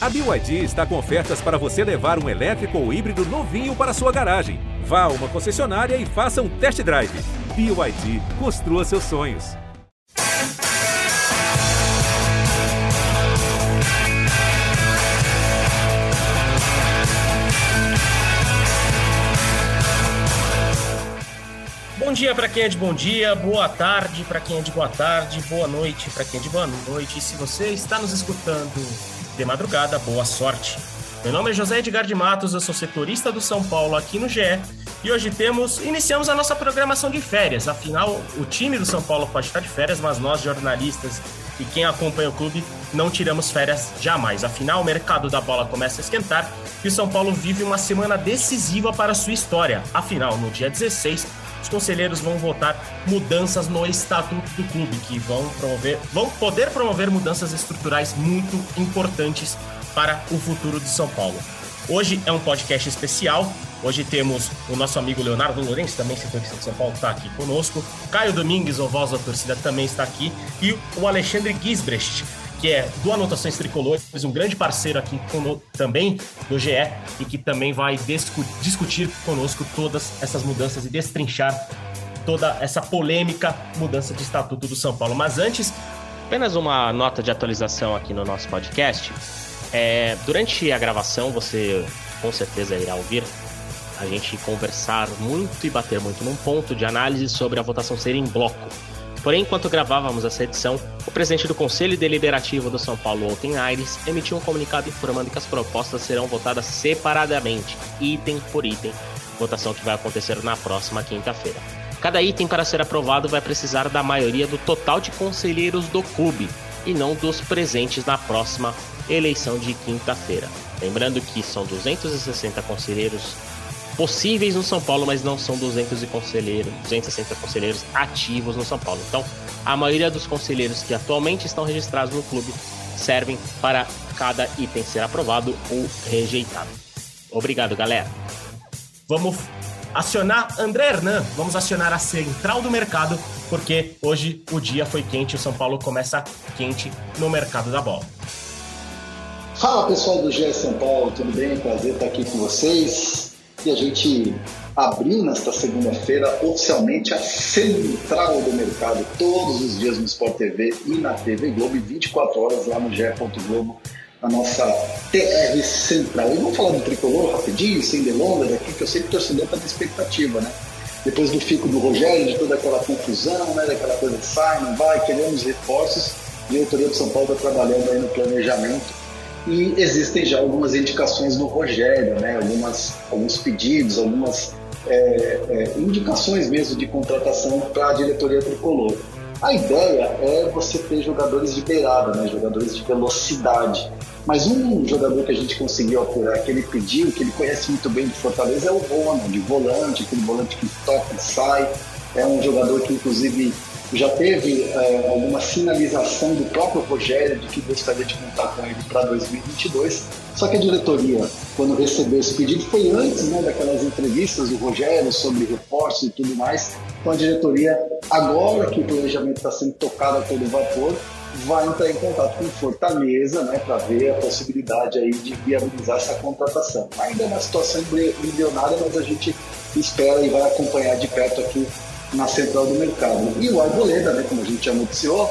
A BYD está com ofertas para você levar um elétrico ou híbrido novinho para sua garagem. Vá a uma concessionária e faça um test drive. BYD, construa seus sonhos. Bom dia para quem é de bom dia, boa tarde para quem é de boa tarde, boa noite para quem é de boa noite. E se você está nos escutando de madrugada, boa sorte. Meu nome é José Edgar de Matos, eu sou setorista do São Paulo aqui no GE e hoje temos, iniciamos a nossa programação de férias. Afinal, o time do São Paulo pode estar de férias, mas nós jornalistas e quem acompanha o clube não tiramos férias jamais. Afinal, o mercado da bola começa a esquentar e o São Paulo vive uma semana decisiva para a sua história. Afinal, no dia 16, os conselheiros vão votar mudanças no estatuto do clube, que vão promover, vão poder promover mudanças estruturais muito importantes para o futuro de São Paulo. Hoje é um podcast especial. Hoje temos o nosso amigo Leonardo Lourenço, também setorista de São Paulo, está aqui conosco. Caio Domingues, o voz da torcida, também está aqui. E o Alexandre Gisbrecht, que é do Anotações Tricolores, um grande parceiro aqui também do GE e que também vai discu discutir conosco todas essas mudanças e destrinchar toda essa polêmica mudança de estatuto do São Paulo. Mas antes, apenas uma nota de atualização aqui no nosso podcast. É, durante a gravação, você com certeza irá ouvir a gente conversar muito e bater muito num ponto de análise sobre a votação ser em bloco. Porém, enquanto gravávamos essa edição, o presidente do Conselho Deliberativo do São Paulo, Oten Aires, emitiu um comunicado informando que as propostas serão votadas separadamente, item por item, votação que vai acontecer na próxima quinta-feira. Cada item para ser aprovado vai precisar da maioria do total de conselheiros do clube e não dos presentes na próxima eleição de quinta-feira. Lembrando que são 260 conselheiros possíveis no São Paulo, mas não são 200 conselheiros, 260 conselheiros ativos no São Paulo. Então, a maioria dos conselheiros que atualmente estão registrados no clube servem para cada item ser aprovado ou rejeitado. Obrigado, galera. Vamos acionar André Hernan, vamos acionar a central do mercado, porque hoje o dia foi quente, o São Paulo começa quente no mercado da bola. Fala pessoal do GE São Paulo, tudo bem? Prazer estar aqui com vocês e a gente abriu nesta segunda-feira oficialmente a central do mercado, todos os dias no Sport TV e na TV Globo, e 24 horas lá no GE. Globo, a nossa TR Central. E vamos falar do tricolor rapidinho, sem delongas aqui, que eu sei que o torcedor está na expectativa, né? Depois do fico do Rogério, de toda aquela confusão, né? daquela coisa de sai, não vai, queremos reforços, e a diretoria do São Paulo está trabalhando aí no planejamento e existem já algumas indicações no Rogério, né? algumas, alguns pedidos, algumas é, é, indicações mesmo de contratação para a diretoria tricolor. A ideia é você ter jogadores de beirada, né? jogadores de velocidade. Mas um jogador que a gente conseguiu apurar, que ele pediu, que ele conhece muito bem de Fortaleza, é o Rona, de volante, aquele volante que toca e sai. É um jogador que, inclusive, já teve é, alguma sinalização do próprio Rogério de que gostaria de contar com ele para 2022. Só que a diretoria, quando recebeu esse pedido, foi antes né, daquelas entrevistas do Rogério sobre reforços e tudo mais. Então a diretoria, agora que o planejamento está sendo tocado a todo vapor, vai entrar em contato com Fortaleza né, para ver a possibilidade aí de viabilizar essa contratação. Ainda é uma situação embrionária, mas a gente espera e vai acompanhar de perto aqui na central do mercado. E o Arboleda, né, como a gente já noticiou,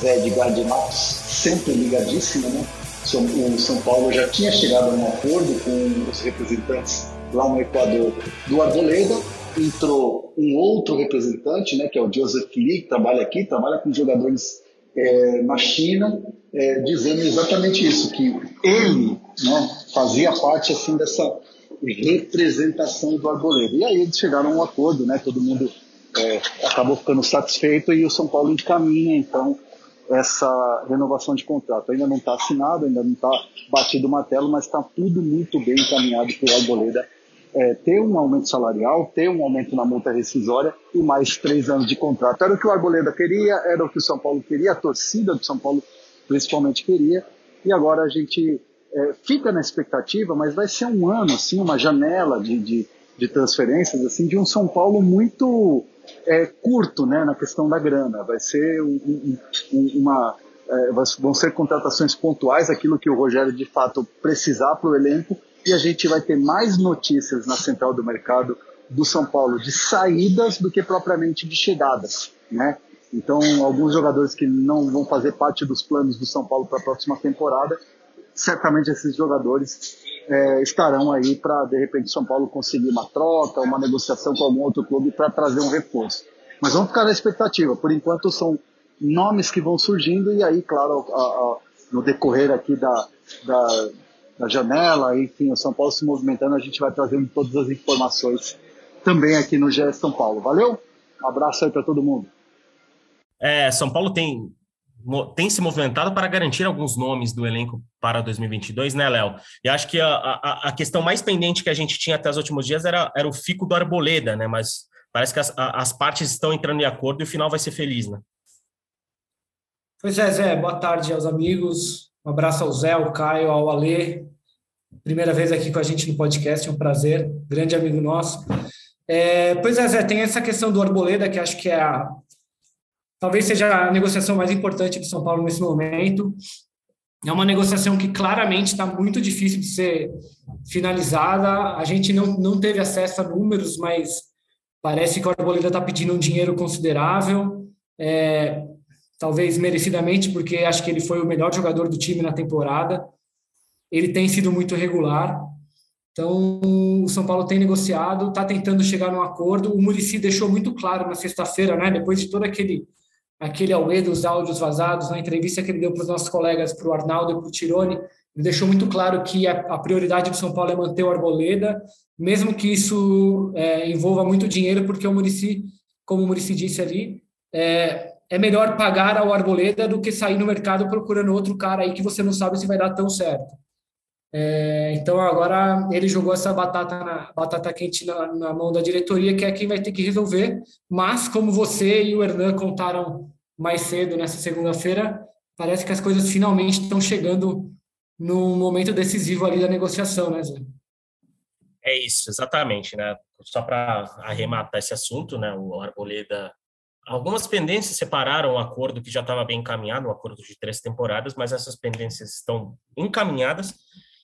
Zé Edgar de Matos, sempre ligadíssimo, né? O São Paulo já tinha chegado a um acordo com os representantes lá no Equador do Arboleda, entrou um outro representante, né, que é o Joseph Lee, que trabalha aqui, trabalha com jogadores é, na China, é, dizendo exatamente isso, que ele né, fazia parte assim dessa representação do Arboleda. E aí eles chegaram a um acordo, né, todo mundo é, acabou ficando satisfeito e o São Paulo encaminha então essa renovação de contrato. Ainda não está assinado, ainda não está batido o martelo, mas está tudo muito bem encaminhado para o Arboleda é, ter um aumento salarial, ter um aumento na multa rescisória e mais três anos de contrato. Era o que o Arboleda queria, era o que o São Paulo queria, a torcida do São Paulo principalmente queria, e agora a gente é, fica na expectativa, mas vai ser um ano, assim, uma janela de, de, de transferências, assim, de um São Paulo muito é, curto né, na questão da grana. Vai ser um, um, uma, é, vão ser contratações pontuais, aquilo que o Rogério de fato precisar para o elenco, e a gente vai ter mais notícias na central do mercado do São Paulo de saídas do que propriamente de chegadas, né? Então, alguns jogadores que não vão fazer parte dos planos do São Paulo para a próxima temporada, certamente esses jogadores é, estarão aí para, de repente, São Paulo conseguir uma troca, uma negociação com algum outro clube para trazer um reforço. Mas vamos ficar na expectativa. Por enquanto, são nomes que vão surgindo e aí, claro, a, a, no decorrer aqui da, da, da, janela, enfim, o São Paulo se movimentando, a gente vai trazendo todas as informações também aqui no GE São Paulo. Valeu? Um abraço aí para todo mundo. É, São Paulo tem, tem se movimentado para garantir alguns nomes do elenco para 2022, né, Léo? E acho que a, a, a, questão mais pendente que a gente tinha até os últimos dias era, era o fico do Arboleda, né? Mas parece que as, as partes estão entrando em acordo e o final vai ser feliz, né? Pois é, Zé, boa tarde aos amigos. Um abraço ao Zé, ao Caio, ao Alê. Primeira vez aqui com a gente no podcast, é um prazer, grande amigo nosso. É, pois é, Zé, tem essa questão do Arboleda, que acho que é a, talvez seja a negociação mais importante do São Paulo nesse momento. É uma negociação que claramente está muito difícil de ser finalizada. A gente não, não teve acesso a números, mas parece que o Arboleda está pedindo um dinheiro considerável. É, talvez merecidamente, porque acho que ele foi o melhor jogador do time na temporada. Ele tem sido muito regular. Então, o São Paulo tem negociado, está tentando chegar num acordo. O Murici deixou muito claro na sexta-feira, né, depois de todo aquele aquele auê dos áudios vazados, na entrevista que ele deu para os nossos colegas, para o Arnaldo e para o Tirone, ele deixou muito claro que a, a, prioridade do São Paulo é manter o Arboleda, mesmo que isso é, envolva muito dinheiro, porque o Murici, como o Murici disse ali, é, é melhor pagar ao Arboleda do que sair no mercado procurando outro cara aí que você não sabe se vai dar tão certo. É, então agora ele jogou essa batata, na, batata quente na, na, mão da diretoria, que é quem vai ter que resolver. Mas como você e o Hernan contaram mais cedo nessa segunda-feira, parece que as coisas finalmente estão chegando no momento decisivo ali da negociação, né, Zé? É isso, exatamente, né? Só para arrematar esse assunto, né? O Arboleda Algumas pendências separaram o acordo que já estava bem encaminhado, um acordo de três temporadas, mas essas pendências estão encaminhadas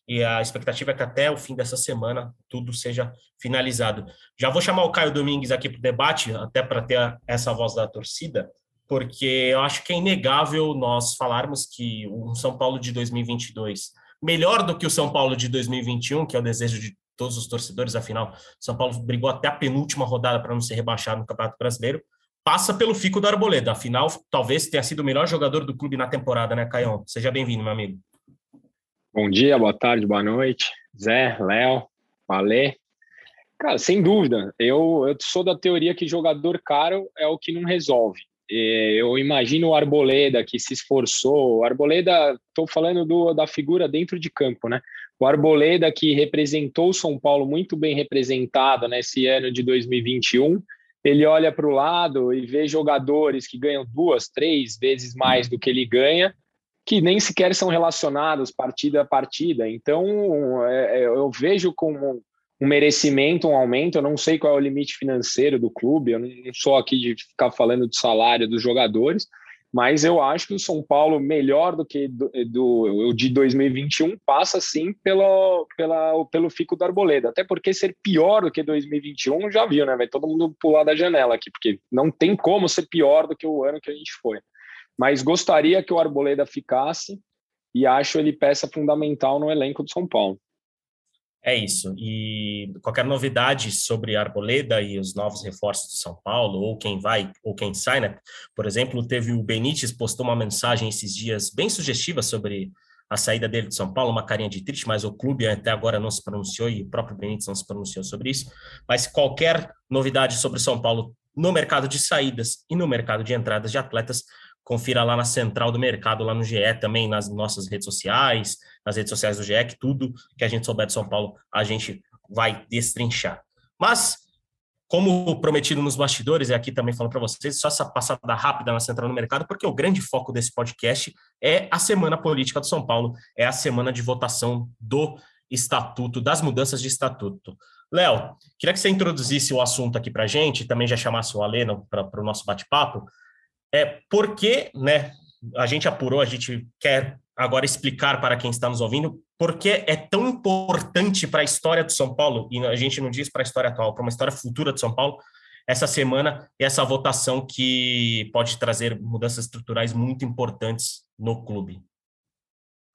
e a expectativa é que até o fim dessa semana tudo seja finalizado. Já vou chamar o Caio Domingues aqui para o debate, até para ter essa voz da torcida, porque eu acho que é inegável nós falarmos que o São Paulo de 2022, melhor do que o São Paulo de 2021, que é o desejo de todos os torcedores, afinal, São Paulo brigou até a penúltima rodada para não ser rebaixado no Campeonato Brasileiro, passa pelo Fico do Arboleda. Afinal, talvez tenha sido o melhor jogador do clube na temporada, né, Caião? Seja bem-vindo, meu amigo. Bom dia, boa tarde, boa noite. Zé, Léo, Valê. Cara, sem dúvida. Eu, eu sou da teoria que jogador caro é o que não resolve. Eu imagino o Arboleda que se esforçou. O Arboleda, estou falando do, da figura dentro de campo, né? O Arboleda que representou o São Paulo muito bem representado nesse ano de 2021 ele olha para o lado e vê jogadores que ganham duas, três vezes mais do que ele ganha, que nem sequer são relacionados partida a partida. Então, é, é eu vejo como um merecimento, um aumento. Eu não sei qual é o limite financeiro do clube, eu não sou aqui de ficar falando de salário dos jogadores, mas eu acho que o São Paulo, melhor do que do, do de 2021, passa sim pelo, pela, pelo Fico do Arboleda. Até porque ser pior do que 2021 já viu, né? Vai todo mundo pular da janela aqui, porque não tem como ser pior do que o ano que a gente foi. Mas gostaria que o Arboleda ficasse e acho ele peça fundamental no elenco do São Paulo. É isso. E qualquer novidade sobre Arboleda e os novos reforços de São Paulo, ou quem vai ou quem sai, né? Por exemplo, teve o Benítez postou uma mensagem esses dias bem sugestiva sobre a saída dele de São Paulo, uma carinha de triste, mas o clube até agora não se pronunciou e o próprio Benítez não se pronunciou sobre isso. Mas qualquer novidade sobre São Paulo no mercado de saídas e no mercado de entradas de atletas, confira lá na central do mercado, lá no GE também, nas nossas redes sociais, nas redes sociais do GE, que tudo que a gente souber de São Paulo, a gente vai destrinchar. Mas, como prometido nos bastidores, e aqui também falando para vocês, só essa passada rápida na central do mercado, porque o grande foco desse podcast é a semana política do São Paulo, é a semana de votação do estatuto, das mudanças de estatuto. Léo, queria que você introduzisse o assunto aqui para a gente, também já chamasse o Aleno para o nosso bate-papo, é porque, né, a gente apurou, a gente quer agora explicar para quem está nos ouvindo por que é tão importante para a história do São Paulo, e a gente não diz para a história atual, para uma história futura do São Paulo, essa semana e essa votação que pode trazer mudanças estruturais muito importantes no clube.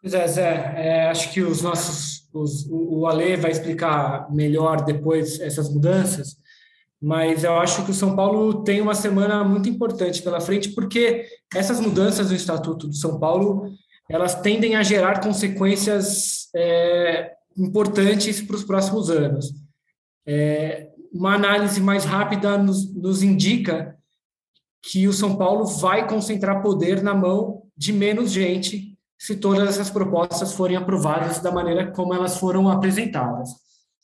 Pois é, Zé, é, acho que os nossos, os, o Ale vai explicar melhor depois essas mudanças, mas eu acho que o São Paulo tem uma semana muito importante pela frente, porque essas mudanças no Estatuto do São Paulo, elas tendem a gerar consequências é, importantes para os próximos anos. É, uma análise mais rápida nos, nos indica que o São Paulo vai concentrar poder na mão de menos gente se todas essas propostas forem aprovadas da maneira como elas foram apresentadas.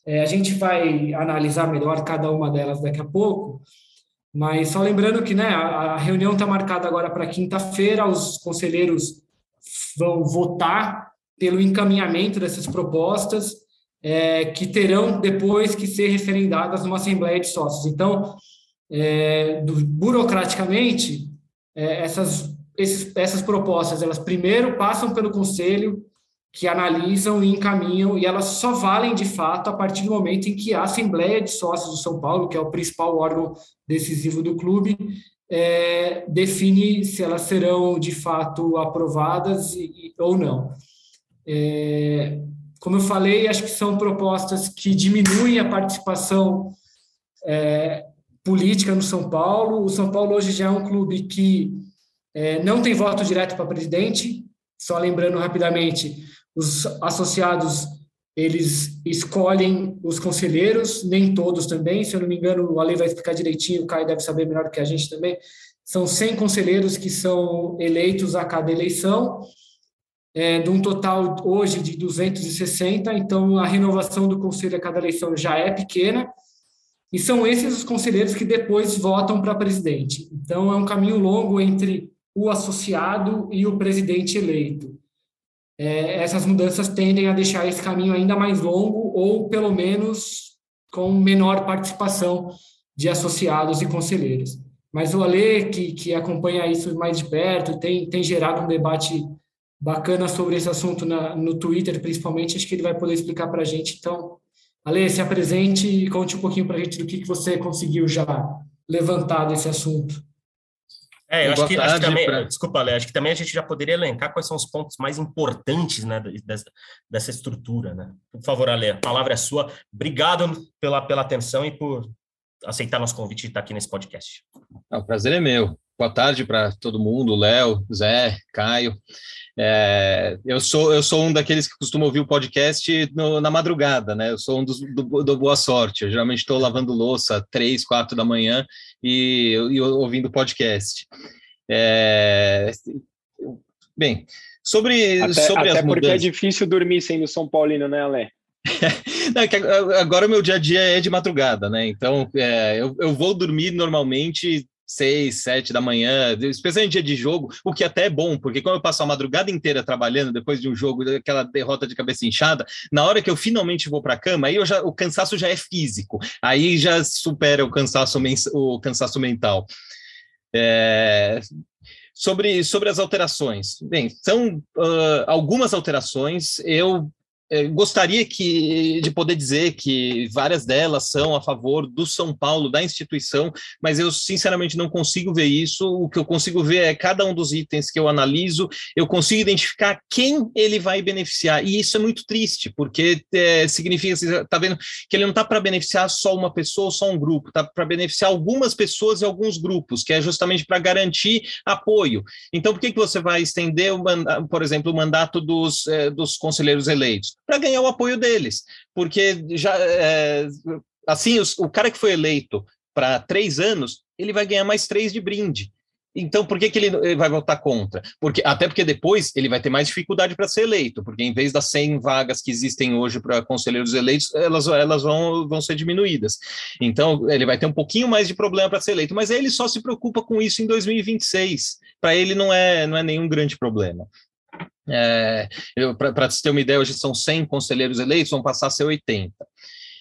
É, a gente vai analisar melhor cada uma delas daqui a pouco, mas só lembrando que né, a, a reunião está marcada agora para quinta-feira, os conselheiros vão votar pelo encaminhamento dessas propostas, é, que terão depois que ser referendadas numa Assembleia de Sócios. Então, é, do, burocraticamente, é, essas esses, essas propostas, elas primeiro passam pelo conselho, que analisam e encaminham, e elas só valem de fato a partir do momento em que a Assembleia de Sócios do São Paulo, que é o principal órgão decisivo do clube, é, define se elas serão de fato aprovadas e, ou não. É, como eu falei, acho que são propostas que diminuem a participação é, política no São Paulo. O São Paulo hoje já é um clube que é, não tem voto direto para presidente, só lembrando rapidamente, os associados eles escolhem os conselheiros, nem todos também, se eu não me engano, o Ale vai explicar direitinho, o Caio deve saber melhor do que a gente também. São 100 conselheiros que são eleitos a cada eleição, é, de um total hoje de 260, então a renovação do conselho a cada eleição já é pequena, e são esses os conselheiros que depois votam para presidente. Então é um caminho longo entre o associado e o presidente eleito. É, essas mudanças tendem a deixar esse caminho ainda mais longo ou, pelo menos, com menor participação de associados e conselheiros. Mas o Ale, que, que acompanha isso mais de perto, tem, tem gerado um debate bacana sobre esse assunto na, no Twitter, principalmente, acho que ele vai poder explicar para a gente. Então, Ale, se apresente e conte um pouquinho para a gente do que, que você conseguiu já levantar desse assunto. É, eu acho que, acho que, também, pra... desculpa, Léo, acho que também a gente já poderia elencar quais são os pontos mais importantes né, dessa, dessa estrutura, né? Por favor, Ale, a palavra é sua. Obrigado pela, pela atenção e por aceitar nosso convite e estar aqui nesse podcast. Ah, o prazer é meu. Boa tarde para todo mundo, Léo, Zé, Caio. É, eu, sou, eu sou um daqueles que costuma ouvir o podcast no, na madrugada, né? Eu sou um dos, do, do Boa Sorte. Eu geralmente estou lavando louça três, quatro da manhã e, e ouvindo podcast. É, bem, sobre, até, sobre até as porque é difícil dormir sendo São Paulino, né, Ale? É agora o meu dia a dia é de madrugada, né? Então é, eu, eu vou dormir normalmente seis, sete da manhã, especialmente em dia de jogo, o que até é bom, porque como eu passo a madrugada inteira trabalhando depois de um jogo, aquela derrota de cabeça inchada, na hora que eu finalmente vou para a cama, aí já, o cansaço já é físico, aí já supera o cansaço, o cansaço mental. É, sobre, sobre as alterações. Bem, são uh, algumas alterações. Eu é, gostaria que, de poder dizer que várias delas são a favor do São Paulo, da instituição, mas eu sinceramente não consigo ver isso. O que eu consigo ver é cada um dos itens que eu analiso, eu consigo identificar quem ele vai beneficiar. E isso é muito triste, porque é, significa, você está vendo, que ele não está para beneficiar só uma pessoa ou só um grupo, está para beneficiar algumas pessoas e alguns grupos, que é justamente para garantir apoio. Então, por que, que você vai estender, o, por exemplo, o mandato dos, é, dos conselheiros eleitos? Para ganhar o apoio deles, porque já é, assim os, o cara que foi eleito para três anos ele vai ganhar mais três de brinde. Então, por que, que ele vai votar contra? Porque Até porque depois ele vai ter mais dificuldade para ser eleito, porque em vez das 100 vagas que existem hoje para conselheiros eleitos, elas, elas vão, vão ser diminuídas. Então, ele vai ter um pouquinho mais de problema para ser eleito, mas ele só se preocupa com isso em 2026. Para ele não é, não é nenhum grande problema. É, Para você ter uma ideia, hoje são 100 conselheiros eleitos, vão passar a ser 80.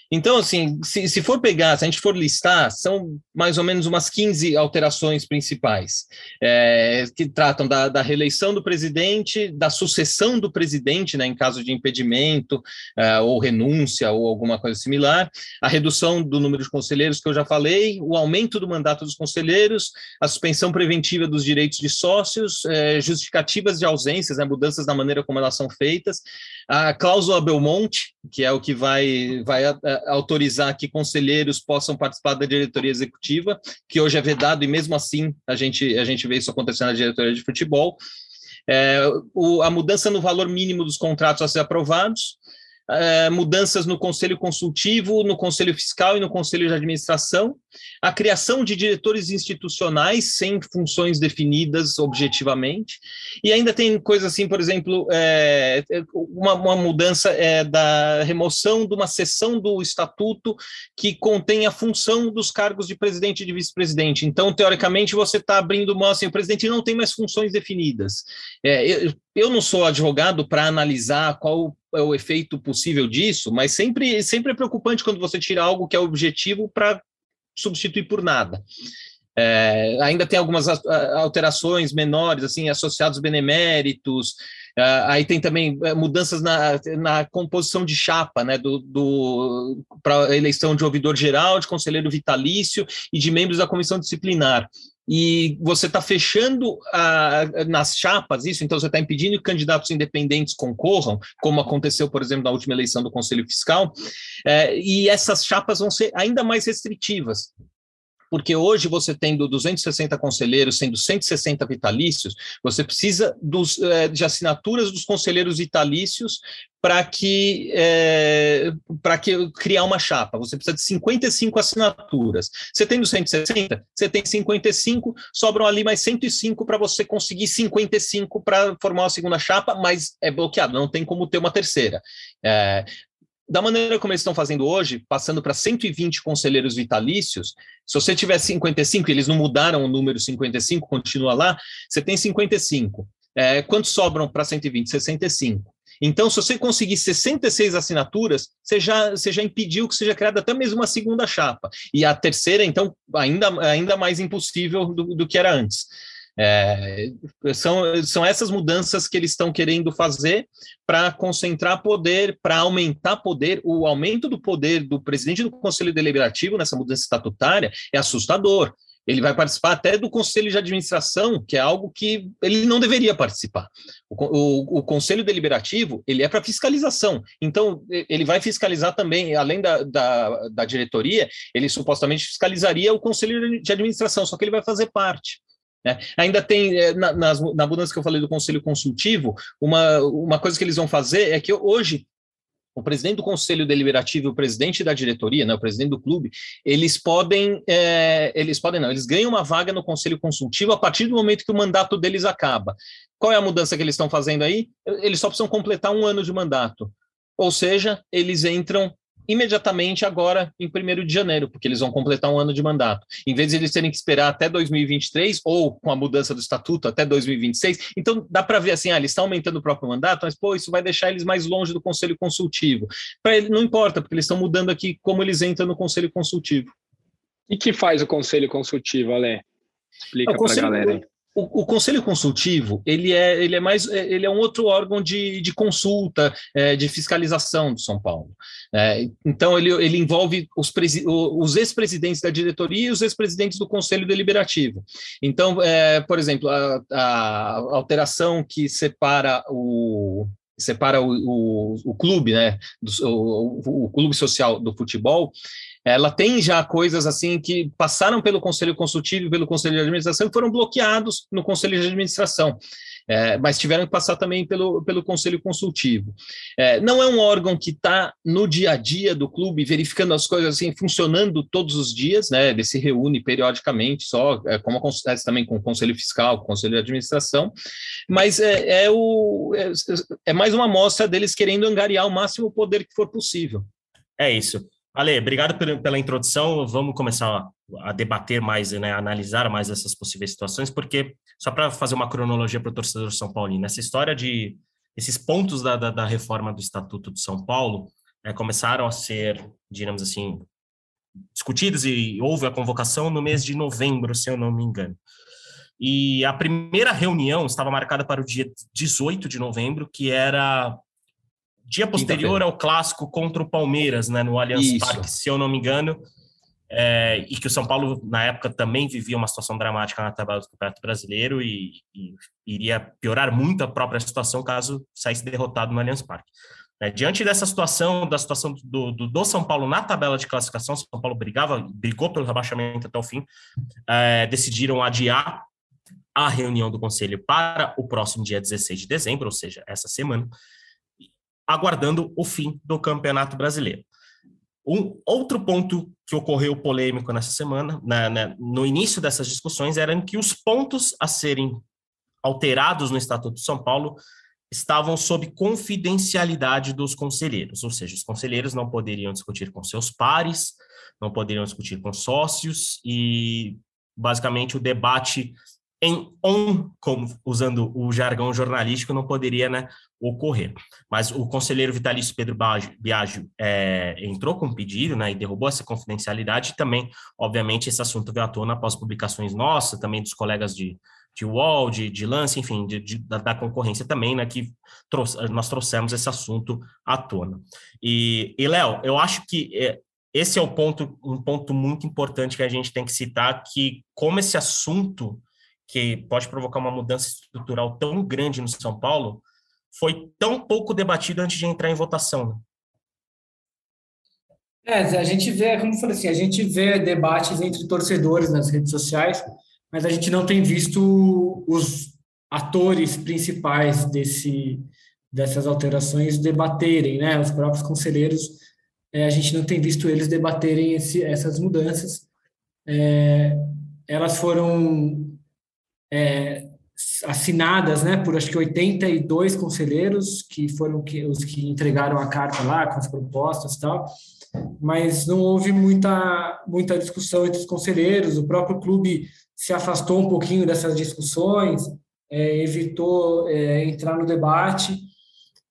Então, assim, se, se for pegar, se a gente for listar, são mais ou menos umas 15 alterações principais, é, que tratam da, da, reeleição do presidente, da sucessão do presidente, né, em caso de impedimento, é, ou renúncia, ou alguma coisa similar, a redução do número de conselheiros, que eu já falei, o aumento do mandato dos conselheiros, a suspensão preventiva dos direitos de sócios, é, justificativas de ausências, né, mudanças na maneira como elas são feitas, a cláusula Belmonte, que é o que vai, vai a, autorizar que conselheiros possam participar da diretoria executiva, que hoje é vedado, e mesmo assim a gente, a gente vê isso acontecendo na diretoria de futebol. É, o, a mudança no valor mínimo dos contratos a ser aprovados, é, mudanças no conselho consultivo, no conselho fiscal e no conselho de administração, a criação de diretores institucionais sem funções definidas objetivamente, e ainda tem coisa assim, por exemplo, é, uma, uma, mudança é, da remoção de uma seção do estatuto que contém a função dos cargos de presidente e de vice-presidente. Então, teoricamente, você está abrindo mão assim, o presidente não tem mais funções definidas. Eu, eu não sou advogado para analisar qual é o efeito possível disso, mas sempre, sempre é preocupante quando você tira algo que é objetivo para substituir por nada. É, ainda tem algumas alterações menores, assim, associados beneméritos, Uh, aí tem também é, mudanças na, na composição de chapa, né, do, do para eleição de ouvidor geral, de conselheiro vitalício e de membros da comissão disciplinar e você está fechando a, nas chapas isso, então você está impedindo que candidatos independentes concorram, como aconteceu, por exemplo, na última eleição do Conselho Fiscal, é, e essas chapas vão ser ainda mais restritivas porque hoje você tendo 260 conselheiros, sendo 160 vitalícios, você precisa dos, é, de assinaturas dos conselheiros vitalícios para que é, que criar uma chapa. Você precisa de 55 assinaturas. Você tem 160, você tem 55, sobram ali mais 105 para você conseguir 55 para formar a segunda chapa, mas é bloqueado, não tem como ter uma terceira. É, da maneira como eles estão fazendo hoje, passando para 120 conselheiros vitalícios, se você tiver 55, eles não mudaram o número 55, continua lá, você tem 55. É, quantos sobram para 120? 65. Então, se você conseguir 66 assinaturas, você já, você já impediu que seja criada até mesmo uma segunda chapa. E a terceira, então, ainda, ainda mais impossível do, do que era antes. É, são, são essas mudanças que eles estão querendo fazer para concentrar poder, para aumentar poder. O aumento do poder do presidente do Conselho Deliberativo nessa mudança estatutária é assustador. Ele vai participar até do conselho de administração, que é algo que ele não deveria participar. O, o, o conselho deliberativo ele é para fiscalização. Então ele vai fiscalizar também, além da, da, da diretoria, ele supostamente fiscalizaria o conselho de administração, só que ele vai fazer parte. Né? Ainda tem, é, na, nas, na mudança que eu falei do conselho consultivo, uma, uma coisa que eles vão fazer é que hoje o presidente do conselho deliberativo e o presidente da diretoria, né, o presidente do clube, eles podem, é, eles podem não, eles ganham uma vaga no conselho consultivo a partir do momento que o mandato deles acaba. Qual é a mudança que eles estão fazendo aí? Eles só precisam completar um ano de mandato. Ou seja, eles entram imediatamente agora em 1 de janeiro, porque eles vão completar um ano de mandato. Em vez de eles terem que esperar até 2023, ou com a mudança do estatuto até 2026, então dá para ver assim, ah, eles estão aumentando o próprio mandato, mas pô, isso vai deixar eles mais longe do conselho consultivo. Para ele não importa, porque eles estão mudando aqui como eles entram no conselho consultivo. E que faz o conselho consultivo, Ale? Explica para a galera aí. O, o, conselho consultivo ele é, ele é mais é, ele é um outro órgão de, de consulta é, de fiscalização de São Paulo. É, então ele, ele envolve os, os ex-presidentes da diretoria e os ex-presidentes do conselho deliberativo. Então é, por exemplo a, a, alteração que separa o separa o, o, o clube né do, o, o clube social do futebol ela tem já coisas assim que passaram pelo Conselho Consultivo pelo Conselho de Administração e foram bloqueados no Conselho de Administração. É, mas tiveram que passar também pelo, pelo Conselho Consultivo. É, não é um órgão que está no dia a dia do clube, verificando as coisas assim, funcionando todos os dias, né? Ele se reúne periodicamente, só é, como acontece também com o Conselho Fiscal, com o Conselho de Administração, mas é, é o, é, é mais uma amostra deles querendo angariar o máximo poder que for possível. É isso. Ale, obrigado pela introdução. Vamos começar a debater mais, né, a analisar mais essas possíveis situações, porque, só para fazer uma cronologia para o torcedor São Paulino, essa história de esses pontos da, da, da, reforma do Estatuto de São Paulo é, começaram a ser, digamos assim, discutidos e houve a convocação no mês de novembro, se eu não me engano. E a primeira reunião estava marcada para o dia 18 de novembro, que era dia posterior ao clássico contra o Palmeiras, né, no Allianz Parque, se eu não me engano, é, e que o São Paulo, na época, também vivia uma situação dramática na tabela do Campeonato Brasileiro e, e iria piorar muito a própria situação caso saísse derrotado no Allianz Parque. É, diante dessa situação, da situação do, do, do, São Paulo na tabela de classificação, São Paulo brigava, brigou pelo rebaixamento até o fim, é, decidiram adiar a reunião do Conselho para o próximo dia 16 de dezembro, ou seja, essa semana, aguardando o fim do Campeonato Brasileiro. Um outro ponto que ocorreu polêmico nessa semana, na, na, no início dessas discussões, era que os pontos a serem alterados no Estatuto de São Paulo estavam sob confidencialidade dos conselheiros, ou seja, os conselheiros não poderiam discutir com seus pares, não poderiam discutir com sócios e basicamente o debate em on, como usando o jargão jornalístico, não poderia né, ocorrer. Mas o conselheiro vitalício Pedro Biagio é, entrou com um pedido né, e derrubou essa confidencialidade. E também, obviamente, esse assunto veio à tona após publicações nossas, também dos colegas de, de UOL, de, de Lance, enfim, de, de, da, da, concorrência também, né, que trouxe, nós trouxemos esse assunto à tona. E, e Léo, eu acho que é, esse é o ponto, um ponto muito importante que a gente tem que citar, que como esse assunto que pode provocar uma mudança estrutural tão grande no São Paulo, foi tão pouco debatido antes de entrar em votação. Né? É, a gente vê, como eu falei assim, a gente vê debates entre torcedores nas redes sociais, mas a gente não tem visto os atores principais desse, dessas alterações debaterem, né? Os próprios conselheiros, é, a gente não tem visto eles debaterem esse, essas mudanças. É, elas foram é, assinadas né, por acho que 82 conselheiros, que foram que, os que entregaram a carta lá com as propostas e tal, mas não houve muita, muita discussão entre os conselheiros, o próprio clube se afastou um pouquinho dessas discussões, é, evitou é, entrar no debate,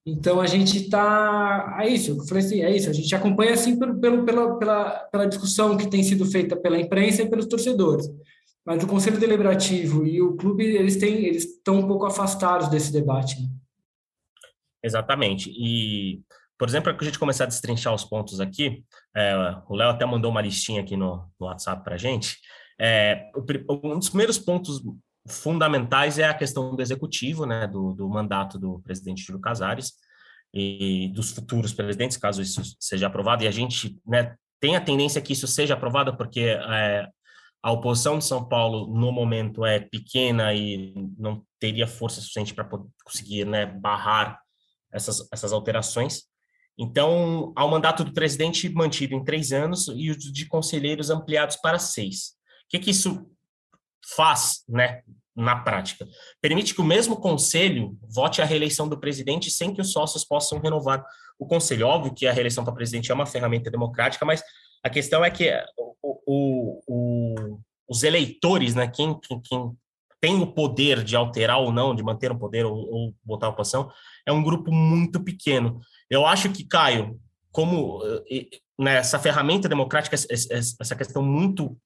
então a gente está. É isso, eu falei assim, é isso, a gente acompanha assim pelo, pelo, pela, pela, pela discussão que tem sido feita pela imprensa e pelos torcedores mas o Conselho Deliberativo e o clube eles têm eles estão um pouco afastados desse debate. Né? Exatamente. E, por exemplo, para a gente começar a destrinchar os pontos aqui, é, o Léo até mandou uma listinha aqui no, no WhatsApp para a gente. É, um dos primeiros pontos fundamentais é a questão do executivo, né, do, do mandato do presidente Júlio Casares e dos futuros presidentes, caso isso seja aprovado. E a gente né, tem a tendência que isso seja aprovado, porque é, a oposição de São Paulo, no momento, é pequena e não teria força suficiente para conseguir né, barrar essas, essas alterações. Então, há o mandato do presidente mantido em três anos e os de conselheiros ampliados para seis. O que, que isso faz né, na prática? Permite que o mesmo conselho vote a reeleição do presidente sem que os sócios possam renovar o conselho. Óbvio que a reeleição para presidente é uma ferramenta democrática, mas a questão é que o, o, o, os eleitores, né, quem, quem, quem, tem o poder de alterar ou não, de manter o poder ou, ou botar a oposição, é um grupo muito pequeno. Eu acho que, Caio, como nessa né, ferramenta democrática, essa questão muito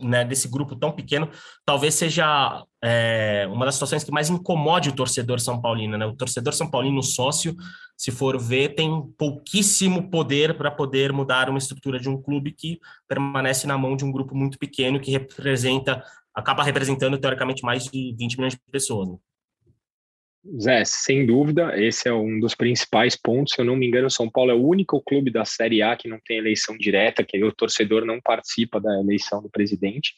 né, desse grupo tão pequeno, talvez seja é, uma das situações que mais incomode o torcedor são paulino. Né? O torcedor são paulino sócio, se for ver, tem pouquíssimo poder para poder mudar uma estrutura de um clube que permanece na mão de um grupo muito pequeno que representa, acaba representando teoricamente mais de 20 milhões de pessoas. Né? Zé, sem dúvida, esse é um dos principais pontos. Se eu não me engano, São Paulo é o único clube da Série A que não tem eleição direta, que o torcedor não participa da eleição do presidente.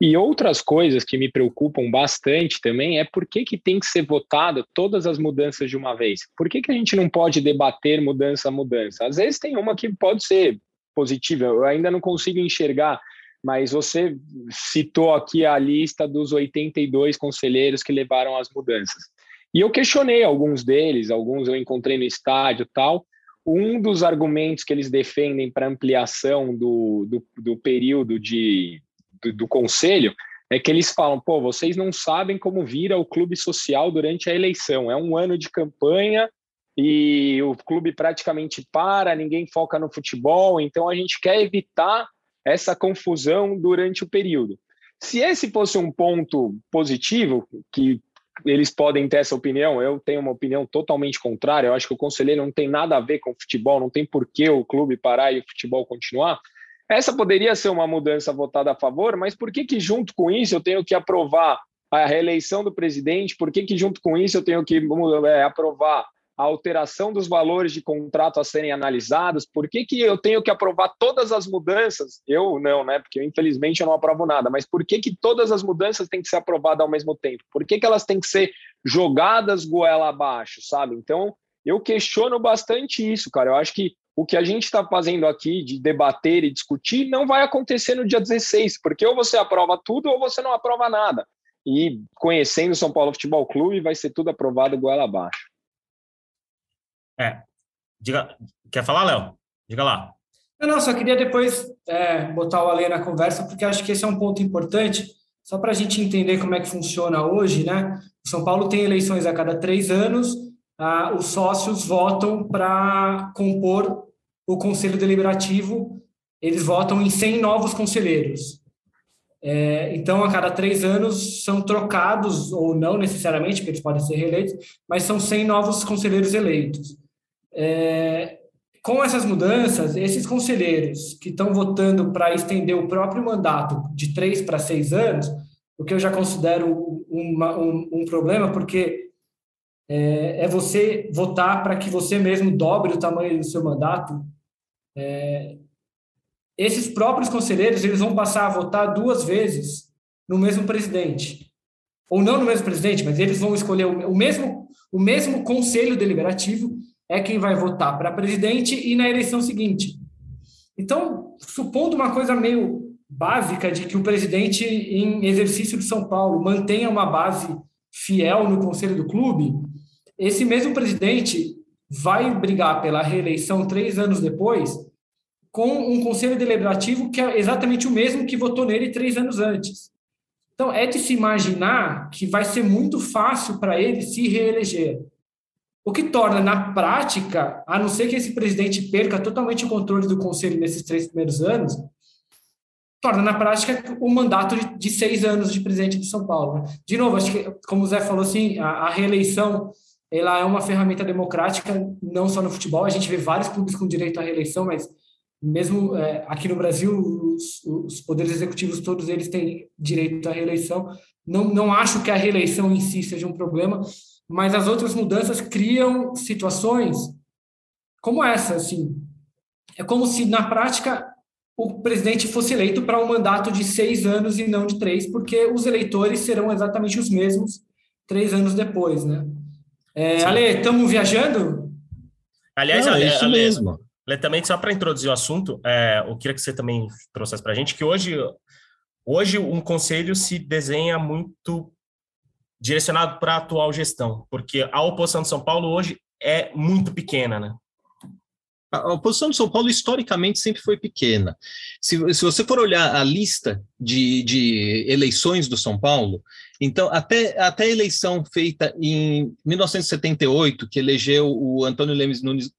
E outras coisas que me preocupam bastante também é por que, que tem que ser votada todas as mudanças de uma vez. Por que, que a gente não pode debater mudança a mudança? Às vezes tem uma que pode ser positiva, eu ainda não consigo enxergar mas você citou aqui a lista dos 82 conselheiros que levaram as mudanças. E eu questionei alguns deles, alguns eu encontrei no estádio tal. Um dos argumentos que eles defendem para ampliação do, do, do período de, do, do conselho é que eles falam, pô, vocês não sabem como vira o clube social durante a eleição. É um ano de campanha e o clube praticamente para, ninguém foca no futebol, então a gente quer evitar essa confusão durante o período. Se esse fosse um ponto positivo, que eles podem ter essa opinião, eu tenho uma opinião totalmente contrária, eu acho que o conselheiro não tem nada a ver com o futebol, não tem por que o clube parar e o futebol continuar. Essa poderia ser uma mudança votada a favor, mas por que que junto com isso eu tenho que aprovar a reeleição do presidente? Por que que junto com isso eu tenho que é, aprovar a alteração dos valores de contrato a serem analisados? Por que, que eu tenho que aprovar todas as mudanças? Eu não, né? Porque infelizmente eu não aprovo nada, mas por que, que todas as mudanças têm que ser aprovadas ao mesmo tempo? Por que, que elas têm que ser jogadas goela abaixo, sabe? Então, eu questiono bastante isso, cara. Eu acho que o que a gente está fazendo aqui de debater e discutir não vai acontecer no dia 16, porque ou você aprova tudo ou você não aprova nada. E conhecendo o São Paulo Futebol Clube, vai ser tudo aprovado goela abaixo. É. Diga, quer falar, Léo? Diga lá. Eu não, só queria depois é, botar o Alê na conversa, porque acho que esse é um ponto importante, só para a gente entender como é que funciona hoje, né? O São Paulo tem eleições a cada três anos, ah, os sócios votam para compor o Conselho Deliberativo, eles votam em 100 novos conselheiros. É, então, a cada três anos são trocados, ou não necessariamente, porque eles podem ser reeleitos, mas são 100 novos conselheiros eleitos. É, com essas mudanças, esses conselheiros que estão votando para estender o próprio mandato de três para seis anos, o que eu já considero uma, um, um, problema, porque é, é você votar para que você mesmo dobre o tamanho do seu mandato. É, esses próprios conselheiros eles vão passar a votar duas vezes no mesmo presidente. Ou não no mesmo presidente, mas eles vão escolher o mesmo, o mesmo conselho deliberativo é quem vai votar para presidente e na eleição seguinte. Então, supondo uma coisa meio básica de que o presidente, em exercício de São Paulo, mantenha uma base fiel no conselho do clube, esse mesmo presidente vai brigar pela reeleição três anos depois com um conselho deliberativo que é exatamente o mesmo que votou nele três anos antes. Então, é de se imaginar que vai ser muito fácil para ele se reeleger. O que torna, na prática, a não ser que esse presidente perca totalmente o controle do conselho nesses três primeiros anos, torna, na prática, o mandato de, de seis anos de presidente de São Paulo. Né? De novo, acho que, como o Zé falou, assim, a, a reeleição ela é uma ferramenta democrática, não só no futebol. A gente vê vários clubes com direito à reeleição, mas mesmo é, aqui no Brasil, os, os, poderes executivos, todos eles têm direito à reeleição. Não, não acho que a reeleição em si seja um problema, mas as outras mudanças criam situações como essa, assim. É como se, na prática, o presidente fosse eleito para um mandato de seis anos e não de três, porque os eleitores serão exatamente os mesmos três anos depois, né? É, Ale, estamos viajando? Aliás, não, é isso Ale, mesmo. Também, só para introduzir o assunto, é, eu queria que você também trouxesse para a gente que hoje, hoje um conselho se desenha muito direcionado para a atual gestão, porque a oposição de São Paulo hoje é muito pequena, né? A oposição de São Paulo, historicamente, sempre foi pequena. Se, se você for olhar a lista de, de eleições do São Paulo, então, até, até a eleição feita em 1978, que elegeu o Antônio Leme Nunes,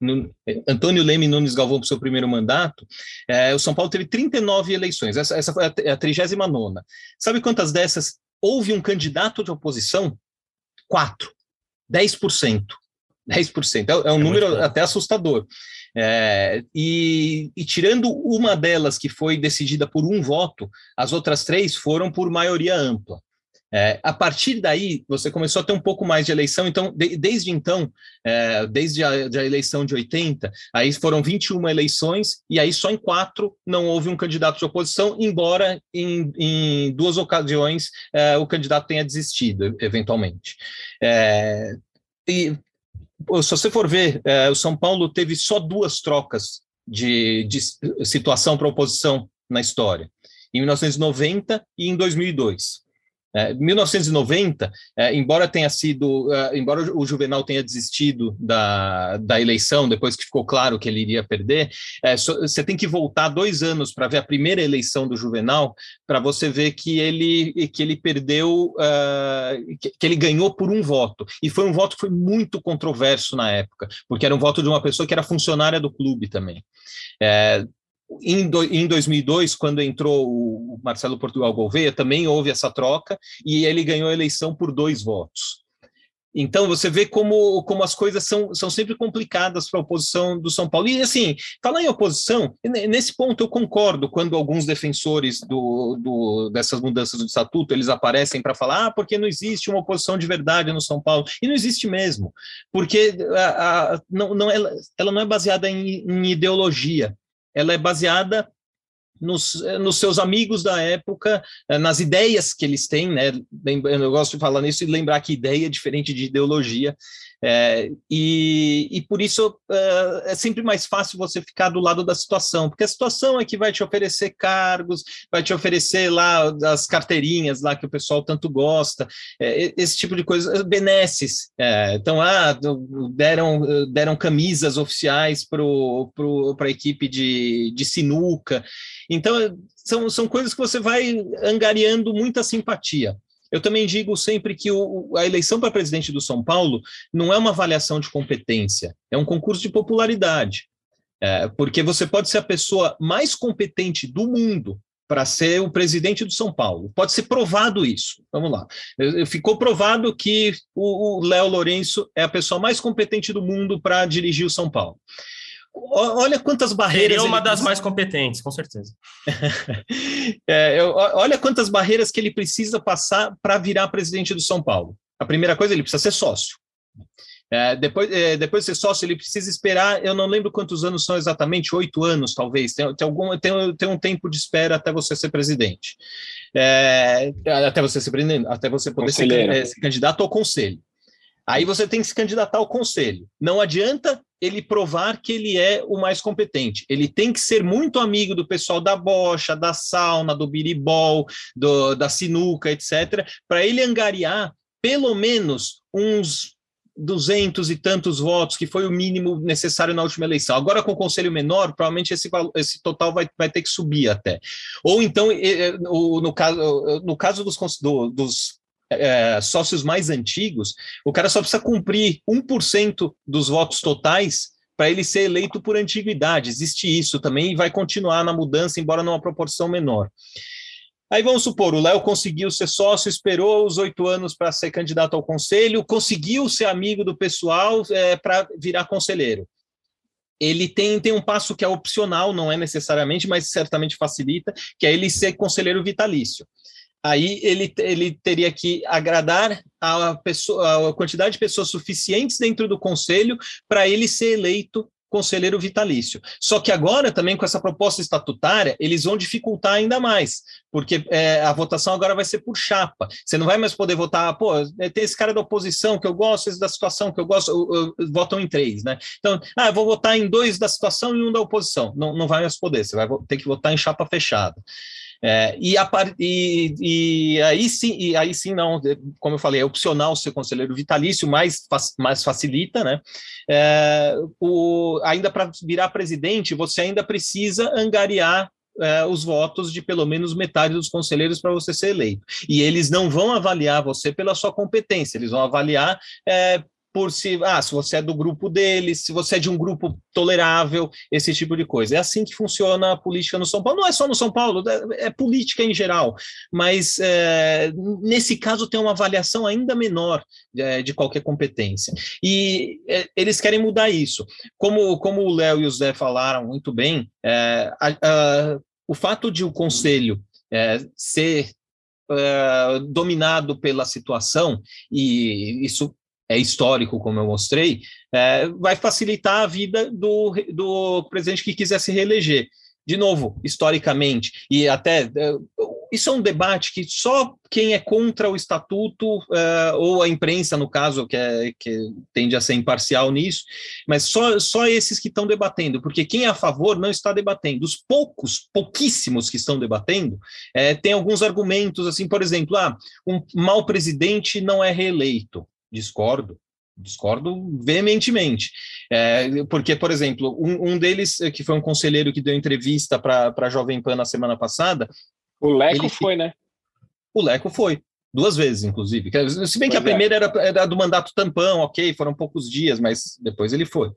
Antônio Leme Nunes Galvão para o seu primeiro mandato, é, o São Paulo teve 39 eleições. Essa, essa foi a 39. Sabe quantas dessas houve um candidato de oposição? Quatro. 10%. 10%. É, é um é número até assustador. É, e, e, tirando uma delas que foi decidida por um voto, as outras três foram por maioria ampla. É, a partir daí, você começou a ter um pouco mais de eleição, então, de, desde então, é, desde a, a, eleição de 80, aí foram 21 eleições, e aí só em quatro não houve um candidato de oposição, embora em, em duas ocasiões é, o candidato tenha desistido, eventualmente. É, e se você for ver, é, o São Paulo teve só duas trocas de, de situação para oposição na história, em 1990 e em 2002. É, 1990, é, embora tenha sido, é, embora o Juvenal tenha desistido da, da eleição depois que ficou claro que ele iria perder, é, so, você tem que voltar dois anos para ver a primeira eleição do Juvenal para você ver que ele que ele perdeu, uh, que, que, ele ganhou por um voto e foi um voto que foi muito controverso na época, porque era um voto de uma pessoa que era funcionária do clube também. É, em, do, em 2002, quando entrou o Marcelo Portugal Gouveia, também houve essa troca e ele ganhou a eleição por dois votos. Então, você vê como, como as coisas são, são sempre complicadas para a oposição do São Paulo. E, assim, falar em oposição, nesse ponto eu concordo quando alguns defensores do, do dessas mudanças do estatuto, eles aparecem para falar, ah, porque não existe uma oposição de verdade no São Paulo. E não existe mesmo, porque a, a, não, não, ela, ela não é baseada em, em ideologia, ela é baseada nos, nos, seus amigos da época, eh, nas ideias que eles têm, né? Eu gosto de falar nisso e lembrar que ideia é diferente de ideologia. É, e, e, por isso é, é, sempre mais fácil você ficar do lado da situação, porque a situação é que vai te oferecer cargos, vai te oferecer lá as carteirinhas lá que o pessoal tanto gosta, é, esse tipo de coisa, benesses. É, então, ah, deram, deram camisas oficiais para a equipe de, de sinuca. Então, são, são coisas que você vai angariando muita simpatia. Eu também digo sempre que o, a eleição para presidente do São Paulo não é uma avaliação de competência, é um concurso de popularidade. É, porque você pode ser a pessoa mais competente do mundo para ser o presidente do São Paulo. Pode ser provado isso. Vamos lá. Ficou provado que o Léo Lourenço é a pessoa mais competente do mundo para dirigir o São Paulo. Olha quantas barreiras. Seria uma das mais competentes, com certeza. é, olha quantas barreiras que ele precisa passar para virar presidente do São Paulo. A primeira coisa, ele precisa ser sócio. É, depois, é, depois de ser sócio, ele precisa esperar, eu não lembro quantos anos são exatamente, oito anos, talvez. Tem, tem, algum, tem, tem um tempo de espera até você ser presidente. É, até você ser presidente, até você poder ser, é, ser candidato ao conselho. Aí você tem que se candidatar ao conselho. Não adianta ele provar que ele é o mais competente. Ele tem que ser muito amigo do pessoal da bocha, da sauna, do biribol, do, da sinuca, etc., para ele angariar pelo menos uns duzentos e tantos votos, que foi o mínimo necessário na última eleição. Agora, com o conselho menor, provavelmente esse, esse total vai, vai ter que subir até. Ou então, no caso, no caso dos, do, dos é, sócios mais antigos, o cara só precisa cumprir 1% dos votos totais para ele ser eleito por antiguidade. Existe isso também e vai continuar na mudança, embora numa proporção menor. Aí vamos supor, o Léo conseguiu ser sócio, esperou os oito anos para ser candidato ao conselho, conseguiu ser amigo do pessoal é, para virar conselheiro. Ele tem, tem um passo que é opcional, não é necessariamente, mas certamente facilita, que é ele ser conselheiro vitalício aí ele, ele teria que agradar a, pessoa, a quantidade de pessoas suficientes dentro do conselho para ele ser eleito conselheiro vitalício. Só que agora, também com essa proposta estatutária, eles vão dificultar ainda mais, porque é, a votação agora vai ser por chapa. Você não vai mais poder votar, pô, tem esse cara da oposição que eu gosto, esse da situação que eu gosto, eu, eu, votam em três, né? Então, ah, eu vou votar em dois da situação e um da oposição. Não, não vai mais poder, você vai ter que votar em chapa fechada. É, e, a, e, e, aí sim, e aí sim não, como eu falei, é opcional ser conselheiro vitalício, mais, mais facilita, né? É, o, ainda para virar presidente, você ainda precisa angariar é, os votos de pelo menos metade dos conselheiros para você ser eleito. E eles não vão avaliar você pela sua competência, eles vão avaliar é, por se, ah, se você é do grupo deles, se você é de um grupo tolerável, esse tipo de coisa. É assim que funciona a política no São Paulo. Não é só no São Paulo, é, é política em geral, mas é, nesse caso tem uma avaliação ainda menor é, de qualquer competência. E é, eles querem mudar isso. Como, como o Léo e o Zé falaram muito bem, a, a, o fato de o conselho é, ser Uh, dominado pela situação, e isso é histórico, como eu mostrei, é, vai facilitar a vida do, do presidente que quiser se reeleger. De novo, historicamente, e até é, isso é um debate que só quem é contra o estatuto, uh, ou a imprensa, no caso, que, é, que tende a ser imparcial nisso, mas só, só esses que estão debatendo, porque quem é a favor não está debatendo. Os poucos, pouquíssimos que estão debatendo, é, tem alguns argumentos, assim, por exemplo, ah, um mau presidente não é reeleito. Discordo discordo veementemente. É, porque, por exemplo, um, um, deles, que foi um conselheiro que deu entrevista para a Jovem Pan na semana passada. O Leco ele, foi, né? O Leco foi. Duas vezes, inclusive. Se bem pois que a é. primeira era, era, do mandato tampão, ok, foram poucos dias, mas depois ele foi.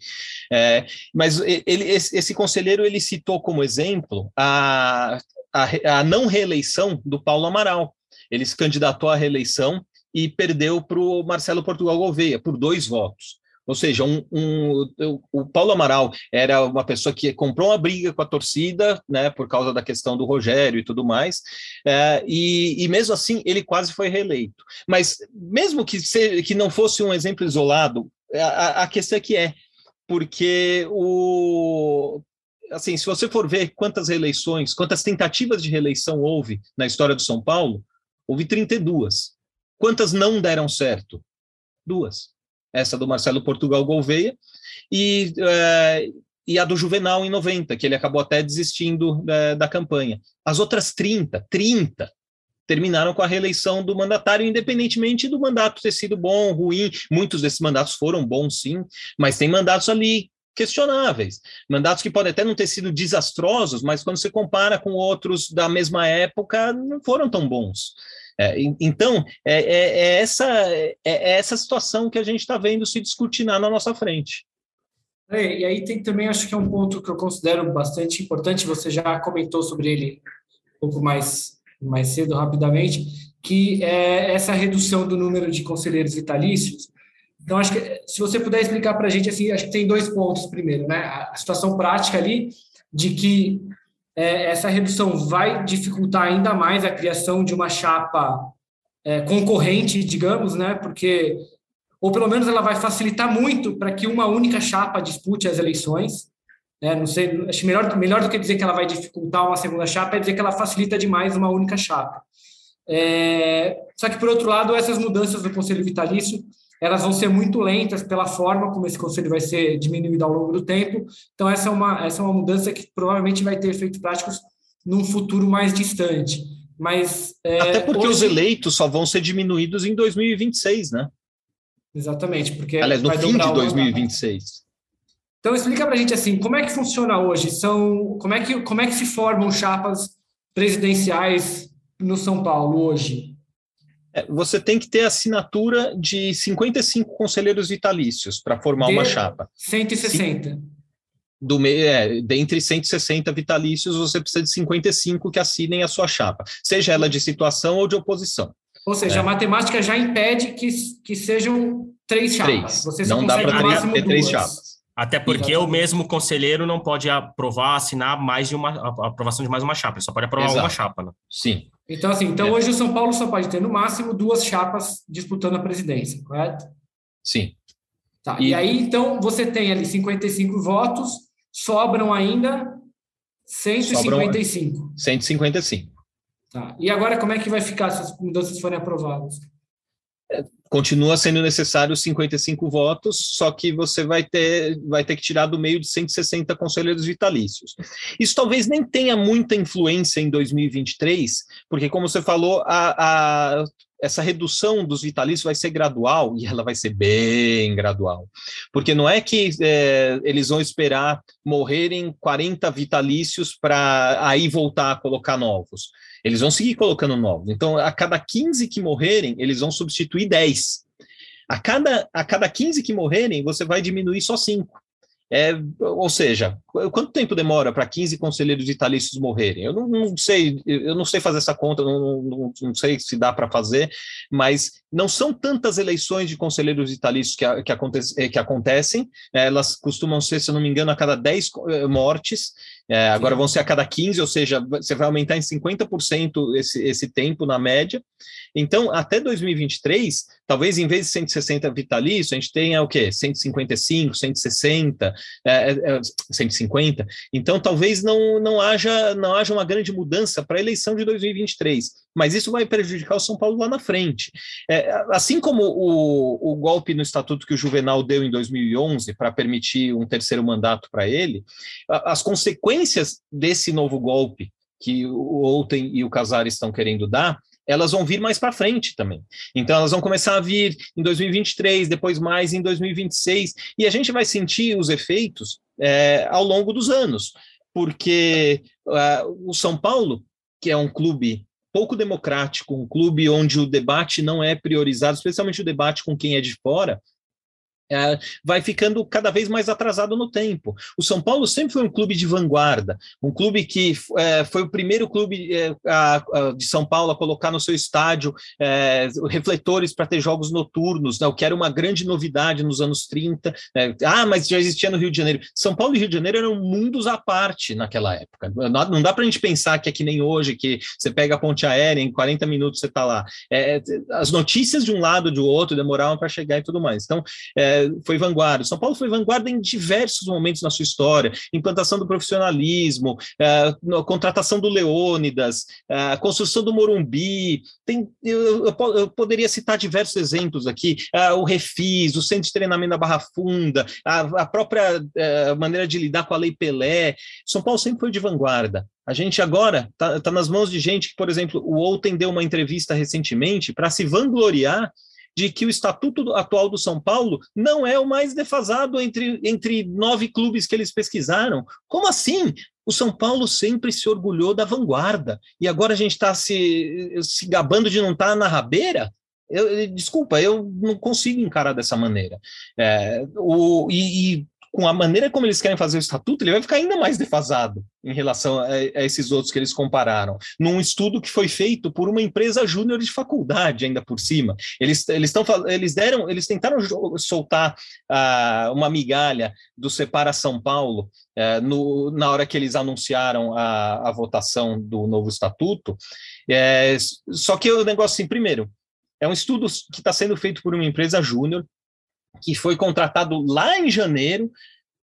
É, mas ele, esse, esse, conselheiro ele citou como exemplo a, a, a não reeleição do Paulo Amaral. Ele se candidatou à reeleição e perdeu para o Marcelo Portugal Gouveia por dois votos. Ou seja, um, um, o Paulo Amaral era uma pessoa que comprou uma briga com a torcida, né, por causa da questão do Rogério e tudo mais, é, e, e, mesmo assim ele quase foi reeleito. Mas mesmo que, se, que não fosse um exemplo isolado, a, a questão é que é, porque o, assim, se você for ver quantas reeleições, quantas tentativas de reeleição houve na história do São Paulo, houve 32. Quantas não deram certo? Duas. Essa do Marcelo Portugal Gouveia e, é, e a do Juvenal em 90, que ele acabou até desistindo é, da campanha. As outras 30, 30, terminaram com a reeleição do mandatário, independentemente do mandato ter sido bom, ruim. Muitos desses mandatos foram bons, sim, mas tem mandatos ali questionáveis. Mandatos que podem até não ter sido desastrosos, mas quando você compara com outros da mesma época, não foram tão bons. É, então, é, é, é essa, é, é, essa situação que a gente está vendo se discutir na nossa frente. É, e aí tem também, acho que é um ponto que eu considero bastante importante, você já comentou sobre ele um pouco mais, mais cedo, rapidamente, que é essa redução do número de conselheiros vitalícios. Então, acho que se você puder explicar para a gente, assim, acho que tem dois pontos primeiro, né? A situação prática ali de que é, essa redução vai dificultar ainda mais a criação de uma chapa é, concorrente, digamos, né? Porque ou pelo menos ela vai facilitar muito para que uma única chapa dispute as eleições. Né? Não sei, acho melhor melhor do que dizer que ela vai dificultar uma segunda chapa é dizer que ela facilita demais uma única chapa. É, só que por outro lado, essas mudanças do Conselho Vitalício elas vão ser muito lentas pela forma como esse conselho vai ser diminuído ao longo do tempo. Então, essa é uma, essa é uma mudança que provavelmente vai ter efeitos práticos num futuro mais distante. Mas, é, Até porque hoje... os eleitos só vão ser diminuídos em 2026, né? Exatamente, porque. Aliás, no fim de 2026. Então explica para a gente assim, como é que funciona hoje? São, como é que como é que se formam chapas presidenciais no São Paulo hoje? É, você tem que ter assinatura de 55 conselheiros vitalícios para formar de uma chapa. 160. Do, é, dentre 160 vitalícios, você precisa de 55 que assinem a sua chapa, seja ela de situação ou de oposição. Ou seja, é. a matemática já impede que, que sejam três chapas. Três. Você Não dá para ter três chapas. Até porque Exatamente. o mesmo conselheiro não pode aprovar, assinar mais de uma a aprovação de mais uma chapa, ele só pode aprovar Exato. uma chapa, né? Sim. Então, assim, então é. hoje o São Paulo só pode ter no máximo duas chapas disputando a presidência, correto? Sim. Tá. E, e aí, então, você tem ali 55 votos, sobram ainda 155. Sobram 155. Tá. E agora, como é que vai ficar se as mudanças forem aprovadas? Continua sendo necessário 55 votos, só que você vai ter, vai ter que tirar do meio de 160 conselheiros vitalícios. Isso talvez nem tenha muita influência em 2023, porque, como você falou, a, a essa redução dos vitalícios vai ser gradual e ela vai ser bem gradual. Porque não é que é, eles vão esperar morrerem 40 vitalícios para aí voltar a colocar novos. Eles vão seguir colocando novos. Então, a cada 15 que morrerem, eles vão substituir 10. A cada, a cada 15 que morrerem, você vai diminuir só 5. É, ou seja, quanto tempo demora para 15 conselheiros vitalícios morrerem? Eu não, não, sei, eu não sei fazer essa conta, não, não, não sei se dá para fazer, mas não são tantas eleições de conselheiros vitalícios que, que, acontece, que acontecem, elas costumam ser, se eu não me engano, a cada 10 eh, mortes, é, agora vão ser a cada 15, ou seja, você vai aumentar em 50% esse, esse tempo na média. Então, até 2023, talvez em vez de 160 vitalício, a gente tenha o quê? 155, 160, é, é, 150. Então, talvez não, não, haja, não haja uma grande mudança para a eleição de 2023 mas isso vai prejudicar o São Paulo lá na frente. É, assim como o, o, golpe no estatuto que o Juvenal deu em 2011 para permitir um terceiro mandato para ele, as consequências desse novo golpe que o Outen e o Casares estão querendo dar, elas vão vir mais para frente também. Então, elas vão começar a vir em 2023, depois mais em 2026, e a gente vai sentir os efeitos é, ao longo dos anos, porque uh, o São Paulo, que é um clube pouco democrático, um clube onde o debate não é priorizado, especialmente o debate com quem é de fora, é, vai ficando cada vez mais atrasado no tempo. O São Paulo sempre foi um clube de vanguarda, um clube que é, foi o primeiro clube é, a, a, de São Paulo a colocar no seu estádio é, refletores para ter jogos noturnos, né, o que era uma grande novidade nos anos 30. Né. ah, mas já existia no Rio de Janeiro. São Paulo e Rio de Janeiro eram mundos à parte naquela época. Não, não dá para a gente pensar que é que nem hoje, que você pega a ponte aérea, em 40 minutos você está lá. É, as notícias de um lado, do outro, demoravam para chegar e tudo mais. Então, é, foi vanguarda. São Paulo foi vanguarda em diversos momentos na sua história, implantação do profissionalismo, é, contratação do Leônidas, é, construção do Morumbi. Tem, eu, eu, eu, poderia citar diversos exemplos aqui: é, o Refis, o Centro de Treinamento da Barra Funda, a, a própria maneira de lidar com a Lei Pelé. São Paulo sempre foi de vanguarda. A gente agora está tá nas mãos de gente que, por exemplo, o Outen deu uma entrevista recentemente para se vangloriar de que o estatuto atual do São Paulo não é o mais defasado entre, entre nove clubes que eles pesquisaram. Como assim? O São Paulo sempre se orgulhou da vanguarda e agora a gente está se, se gabando de não estar tá na rabeira? Eu, desculpa, eu não consigo encarar dessa maneira. É, o, e, e com a maneira como eles querem fazer o estatuto, ele vai ficar ainda mais defasado em relação a, a esses outros que eles compararam. Num estudo que foi feito por uma empresa júnior de faculdade, ainda por cima. Eles, eles, tão, eles deram, eles tentaram soltar uh, uma migalha do Separa São Paulo uh, no, na hora que eles anunciaram a, a votação do novo estatuto. É, só que o negócio assim, primeiro, é um estudo que está sendo feito por uma empresa júnior, que foi contratado lá em janeiro.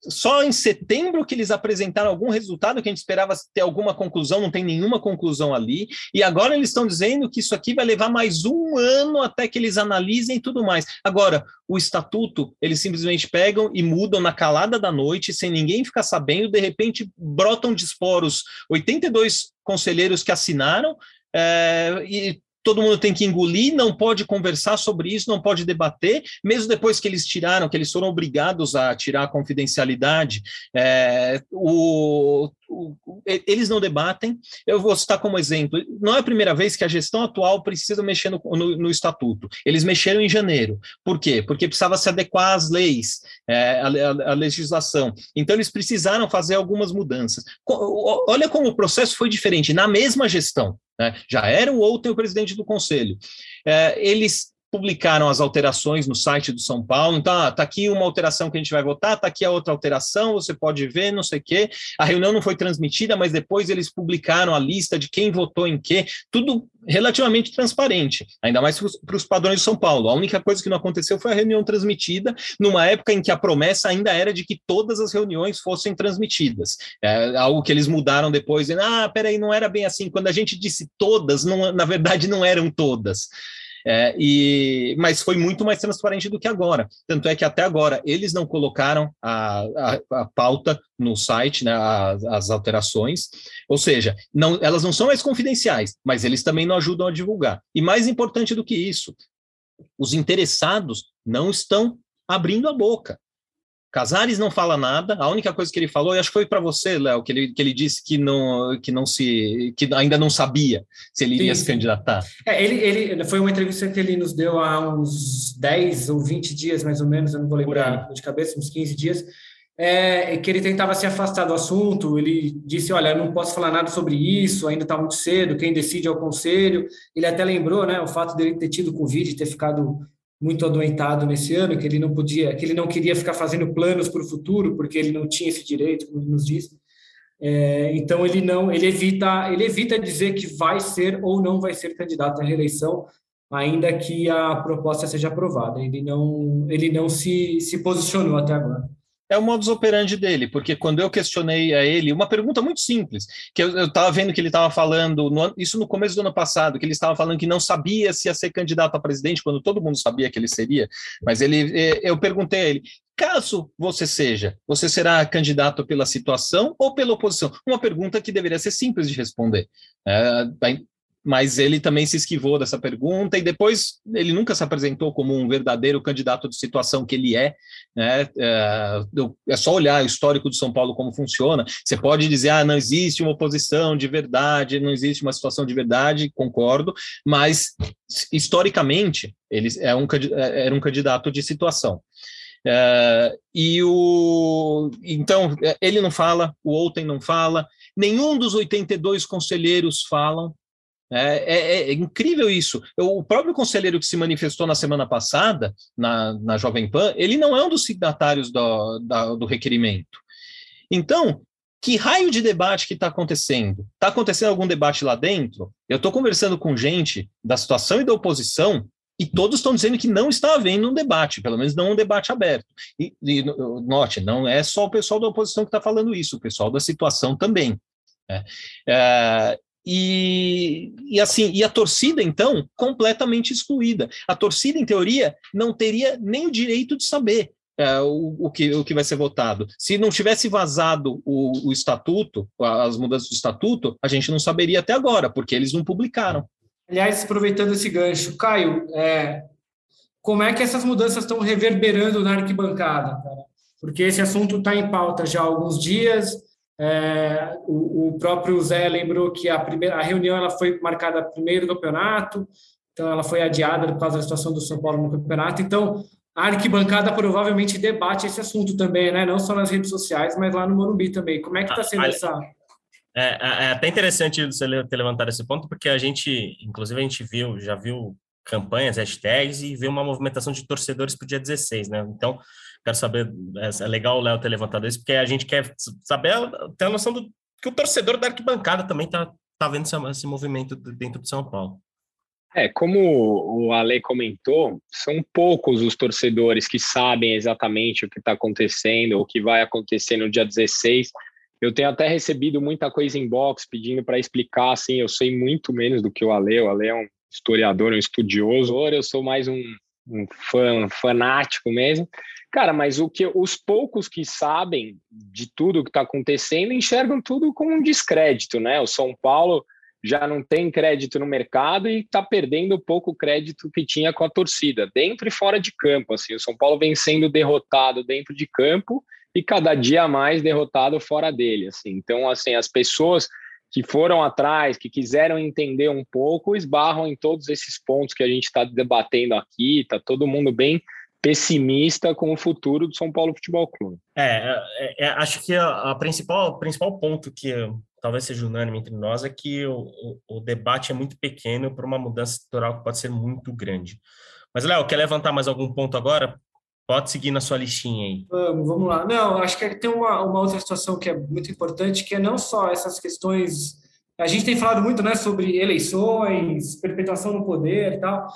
Só em setembro que eles apresentaram algum resultado que a gente esperava ter alguma conclusão, não tem nenhuma conclusão ali. E agora eles estão dizendo que isso aqui vai levar mais um ano até que eles analisem e tudo mais. Agora, o estatuto, eles simplesmente pegam e mudam na calada da noite, sem ninguém ficar sabendo, de repente brotam de esporos 82 conselheiros que assinaram, é, e todo mundo tem que engolir, não pode conversar sobre isso, não pode debater, mesmo depois que eles tiraram, que eles foram obrigados a tirar a confidencialidade, é, o, eles não debatem. Eu vou citar como exemplo: não é a primeira vez que a gestão atual precisa mexer no, no, no estatuto. Eles mexeram em janeiro. Por quê? Porque precisava se adequar às leis, é, à, à legislação. Então, eles precisaram fazer algumas mudanças. Olha como o processo foi diferente na mesma gestão. Né? Já era o outro o presidente do conselho. É, eles publicaram as alterações no site do São Paulo. Então, ah, tá aqui uma alteração que a gente vai votar, tá aqui a outra alteração, você pode ver, não sei o quê. A reunião não foi transmitida, mas depois eles publicaram a lista de quem votou em quê, tudo relativamente transparente, ainda mais para os padrões de São Paulo. A única coisa que não aconteceu foi a reunião transmitida, numa época em que a promessa ainda era de que todas as reuniões fossem transmitidas. É algo que eles mudaram depois, dizendo, ah, peraí, não era bem assim. Quando a gente disse todas, não, na verdade não eram todas. É, e, mas foi muito mais transparente do que agora. Tanto é que até agora eles não colocaram a, a, a pauta no site, né, as, as, alterações, ou seja, não, elas não são mais confidenciais, mas eles também não ajudam a divulgar. E mais importante do que isso, os interessados não estão abrindo a boca. Casares não fala nada. A única coisa que ele falou, e acho que foi para você, Léo, que ele, que ele disse que não, que não se, que ainda não sabia se ele iria sim, se candidatar. É, ele, ele foi uma entrevista que ele nos deu há uns 10 ou 20 dias, mais ou menos, eu não vou lembrar de cabeça, uns 15 dias, é, que ele tentava se afastar do assunto. Ele disse: Olha, não posso falar nada sobre isso, ainda está muito cedo, quem decide é o conselho. Ele até lembrou né, o fato dele ter tido Covid, ter ficado muito adoentado nesse ano, que ele não podia, que ele não queria ficar fazendo planos para o futuro, porque ele não tinha esse direito, como ele nos diz. É, então ele não, ele evita, ele evita dizer que vai ser ou não vai ser candidato à reeleição, ainda que a proposta seja aprovada. Ele não, ele não se, se posicionou até agora é o modus operandi dele, porque quando eu questionei a ele, uma pergunta muito simples, que eu estava vendo que ele estava falando, no, isso no começo do ano passado, que ele estava falando que não sabia se ia ser candidato a presidente, quando todo mundo sabia que ele seria, mas ele, é, eu perguntei a ele, caso você seja, você será candidato pela situação ou pela oposição? Uma pergunta que deveria ser simples de responder. É, mas ele também se esquivou dessa pergunta e depois ele nunca se apresentou como um verdadeiro candidato de situação que ele é. Né? É, é só olhar o histórico do São Paulo como funciona. Você pode dizer, ah, não existe uma oposição de verdade, não existe uma situação de verdade, concordo, mas historicamente ele é um, é, era um candidato de situação. É, e o então ele não fala, o Outem não fala, nenhum dos 82 conselheiros falam, é, é, é, incrível isso. o próprio conselheiro que se manifestou na semana passada, na, na Jovem Pan, ele não é um dos signatários do, da, do requerimento. Então, que raio de debate que está acontecendo? Está acontecendo algum debate lá dentro? Eu estou conversando com gente da situação e da oposição e todos estão dizendo que não está havendo um debate, pelo menos não um debate aberto. E, e note, não é só o pessoal da oposição que está falando isso, o pessoal da situação também. É, é, e, e, assim, e a torcida, então, completamente excluída. A torcida, em teoria, não teria nem o direito de saber é, o, o, que, o que vai ser votado. Se não tivesse vazado o, o estatuto, as mudanças do estatuto, a gente não saberia até agora, porque eles não publicaram. Aliás, aproveitando esse gancho, Caio, é, como é que essas mudanças estão reverberando na arquibancada, cara? Porque esse assunto está em pauta já há alguns dias, é, o, o, próprio Zé lembrou que a primeira a reunião ela foi marcada primeiro do campeonato, então ela foi adiada por causa da situação do São Paulo no campeonato. Então a arquibancada provavelmente debate esse assunto também, né? Não só nas redes sociais, mas lá no Morumbi também. Como é que está sendo ah, essa? É, é, é, até interessante você ter levantado esse ponto, porque a gente, inclusive, a gente viu, já viu campanhas, hashtags e viu uma movimentação de torcedores para o dia 16, né? Então, Quero saber, é, é legal o Léo ter levantado isso, porque a gente quer saber, ter a noção do que o torcedor da arquibancada também está tá vendo esse, esse movimento dentro de São Paulo. É, como o Ale comentou, são poucos os torcedores que sabem exatamente o que está acontecendo, o que vai acontecer no dia 16. Eu tenho até recebido muita coisa em box pedindo para explicar, assim, eu sei muito menos do que o Ale, o Ale é um historiador, um estudioso, eu sou mais um, um fã, fanático mesmo. Cara, mas o que os poucos que sabem de tudo que está acontecendo enxergam tudo como um descrédito, né? O São Paulo já não tem crédito no mercado e está perdendo o pouco crédito que tinha com a torcida, dentro e fora de campo. Assim, o São Paulo vem sendo derrotado dentro de campo e cada dia mais derrotado fora dele. Assim. Então, assim, as pessoas que foram atrás, que quiseram entender um pouco, esbarram em todos esses pontos que a gente está debatendo aqui. Está todo mundo bem pessimista com o futuro do São Paulo Futebol Clube. É, é, é acho que a, a, principal principal ponto que talvez seja unânime entre nós é que o, o, o debate é muito pequeno para uma mudança estrutural que pode ser muito grande. Mas, Léo, quer levantar mais algum ponto agora? Pode seguir na sua listinha aí. Vamos, vamos lá. Não, acho que tem uma, uma outra situação que é muito importante, que é não só essas questões. A gente tem falado muito né, sobre eleições, perpetuação no poder e tal.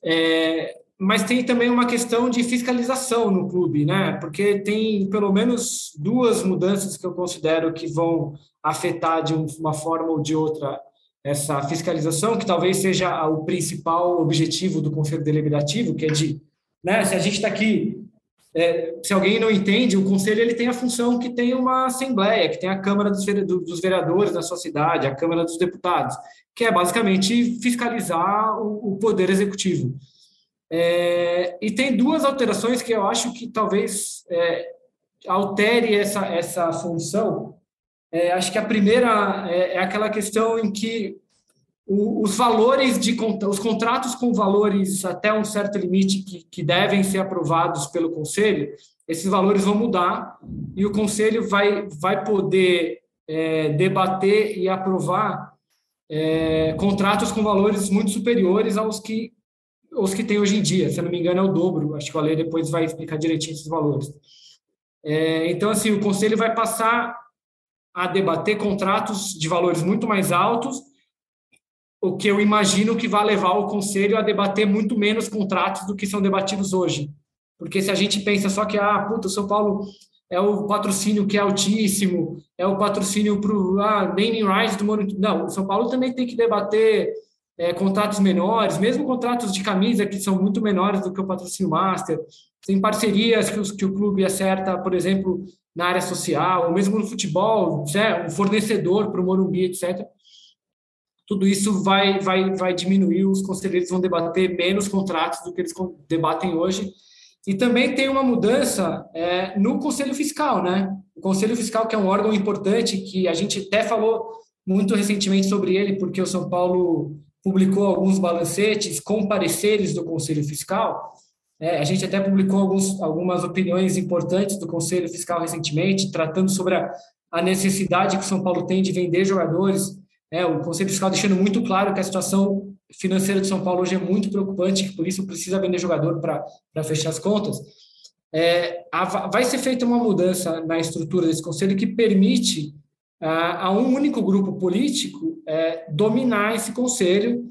É, mas tem também uma questão de fiscalização no clube, né? Porque tem pelo menos duas mudanças que eu considero que vão afetar de uma forma ou de outra essa fiscalização, que talvez seja o principal objetivo do Conselho Deliberativo, que é de, né? Se a gente está aqui, é, se alguém não entende, o Conselho ele tem a função que tem uma Assembleia, que tem a Câmara dos Vereadores da sua cidade, a Câmara dos Deputados, que é basicamente fiscalizar o Poder Executivo. É, e tem duas alterações que eu acho que talvez é, altere essa, essa função. É, acho que a primeira é, é aquela questão em que o, os valores de os contratos com valores até um certo limite que, que devem ser aprovados pelo conselho, esses valores vão mudar e o conselho vai, vai poder é, debater e aprovar é, contratos com valores muito superiores aos que os que tem hoje em dia. Se eu não me engano, é o dobro. Acho que o Ale depois vai explicar direitinho esses valores. É, então, assim, o Conselho vai passar a debater contratos de valores muito mais altos o que eu imagino que vai levar o conselho a debater muito menos contratos do que são debatidos hoje. Porque se a gente pensa só que, ah, puta, o São Paulo é o patrocínio que é altíssimo, é o patrocínio para o ah, naming rights do Morumbi. Não, o São Paulo também tem que debater é, contratos menores, mesmo contratos de camisa que são muito menores do que o patrocínio master, tem parcerias que, os, que o clube acerta, por exemplo, na área social, ou mesmo no futebol, um fornecedor para o Morumbi, etc. Tudo isso vai, vai, vai diminuir, os conselheiros vão debater menos contratos do que eles debatem hoje, e também tem uma mudança é, no Conselho Fiscal, né? O Conselho Fiscal, que é um órgão importante, que a gente até falou muito recentemente sobre ele, porque o São Paulo publicou alguns balancetes com pareceres do Conselho Fiscal. É, a gente até publicou alguns, algumas opiniões importantes do Conselho Fiscal recentemente, tratando sobre a, a necessidade que o São Paulo tem de vender jogadores. É, o Conselho Fiscal deixando muito claro que a situação financeira de São Paulo hoje é muito preocupante, que por isso precisa vender jogador para fechar as contas. É, a, vai ser feita uma mudança na estrutura desse conselho que permite a, a um único grupo político é, dominar esse conselho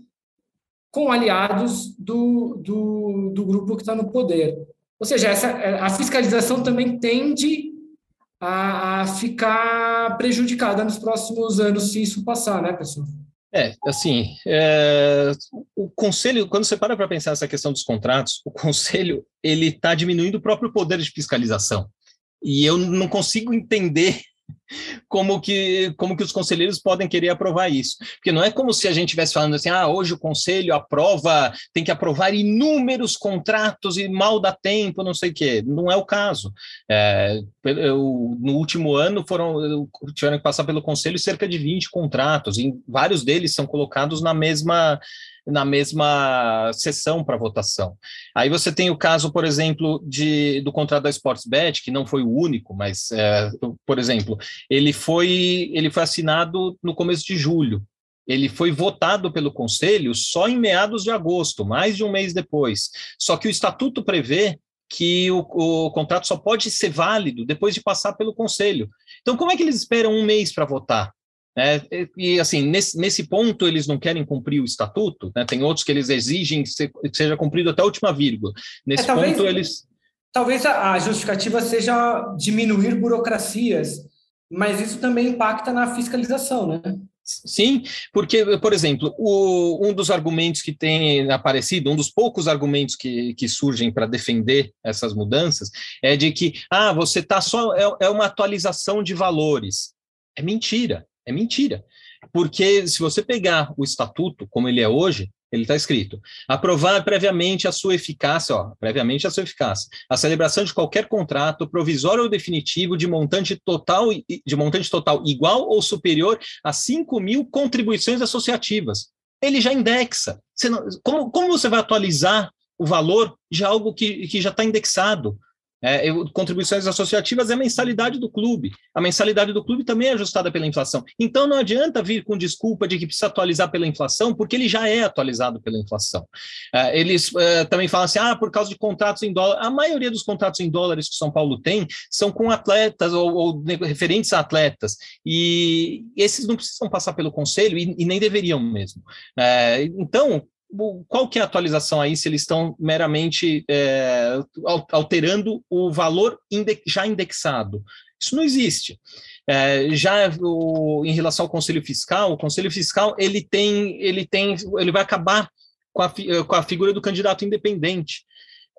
com aliados do, do, do grupo que está no poder. Ou seja, essa, a fiscalização também tende a, a ficar prejudicada nos próximos anos se isso passar, né, pessoal? É, assim, é, o conselho, quando você para para pensar essa questão dos contratos, o conselho ele está diminuindo o próprio poder de fiscalização. E eu não consigo entender como que, como que os conselheiros podem querer aprovar isso. Porque não é como se a gente estivesse falando assim, ah, hoje o conselho aprova, tem que aprovar inúmeros contratos e mal dá tempo, não sei o quê. Não é o caso. É, eu, no último ano foram tiveram que passar pelo conselho cerca de 20 contratos, e vários deles são colocados na mesma na mesma sessão para votação. Aí você tem o caso, por exemplo, de, do contrato da Sportsbet, que não foi o único, mas, é, por exemplo, ele foi, ele foi assinado no começo de julho. Ele foi votado pelo Conselho só em meados de agosto, mais de um mês depois. Só que o estatuto prevê que o, o, contrato só pode ser válido depois de passar pelo Conselho. Então, como é que eles esperam um mês para votar? É, e assim, nesse, nesse ponto eles não querem cumprir o estatuto, né? tem outros que eles exigem que, se, que seja cumprido até a última vírgula. Nesse é, talvez, ponto eles. Talvez a justificativa seja diminuir burocracias, mas isso também impacta na fiscalização, né? Sim, porque, por exemplo, o, um dos argumentos que tem aparecido, um dos poucos argumentos que, que surgem para defender essas mudanças, é de que, ah, você está só, é, é uma atualização de valores. É mentira. É mentira. Porque se você pegar o estatuto, como ele é hoje, ele está escrito: aprovar previamente a sua eficácia, ó, previamente a sua eficácia, a celebração de qualquer contrato, provisório ou definitivo, de montante total, de montante total igual ou superior a 5 mil contribuições associativas. Ele já indexa. Não, como, como você vai atualizar o valor de algo que, que já está indexado? É, eu, contribuições associativas é a mensalidade do clube. A mensalidade do clube também é ajustada pela inflação. Então não adianta vir com desculpa de que precisa atualizar pela inflação, porque ele já é atualizado pela inflação. É, eles é, também falam assim: ah, por causa de contratos em dólar. A maioria dos contratos em dólares que São Paulo tem são com atletas ou, ou referentes a atletas. E esses não precisam passar pelo conselho e, e nem deveriam mesmo. É, então, qual que é a atualização aí se eles estão meramente é, alterando o valor já indexado? Isso não existe. É, já o, em relação ao Conselho Fiscal, o Conselho Fiscal ele tem, ele tem, ele vai acabar com a, com a figura do candidato independente.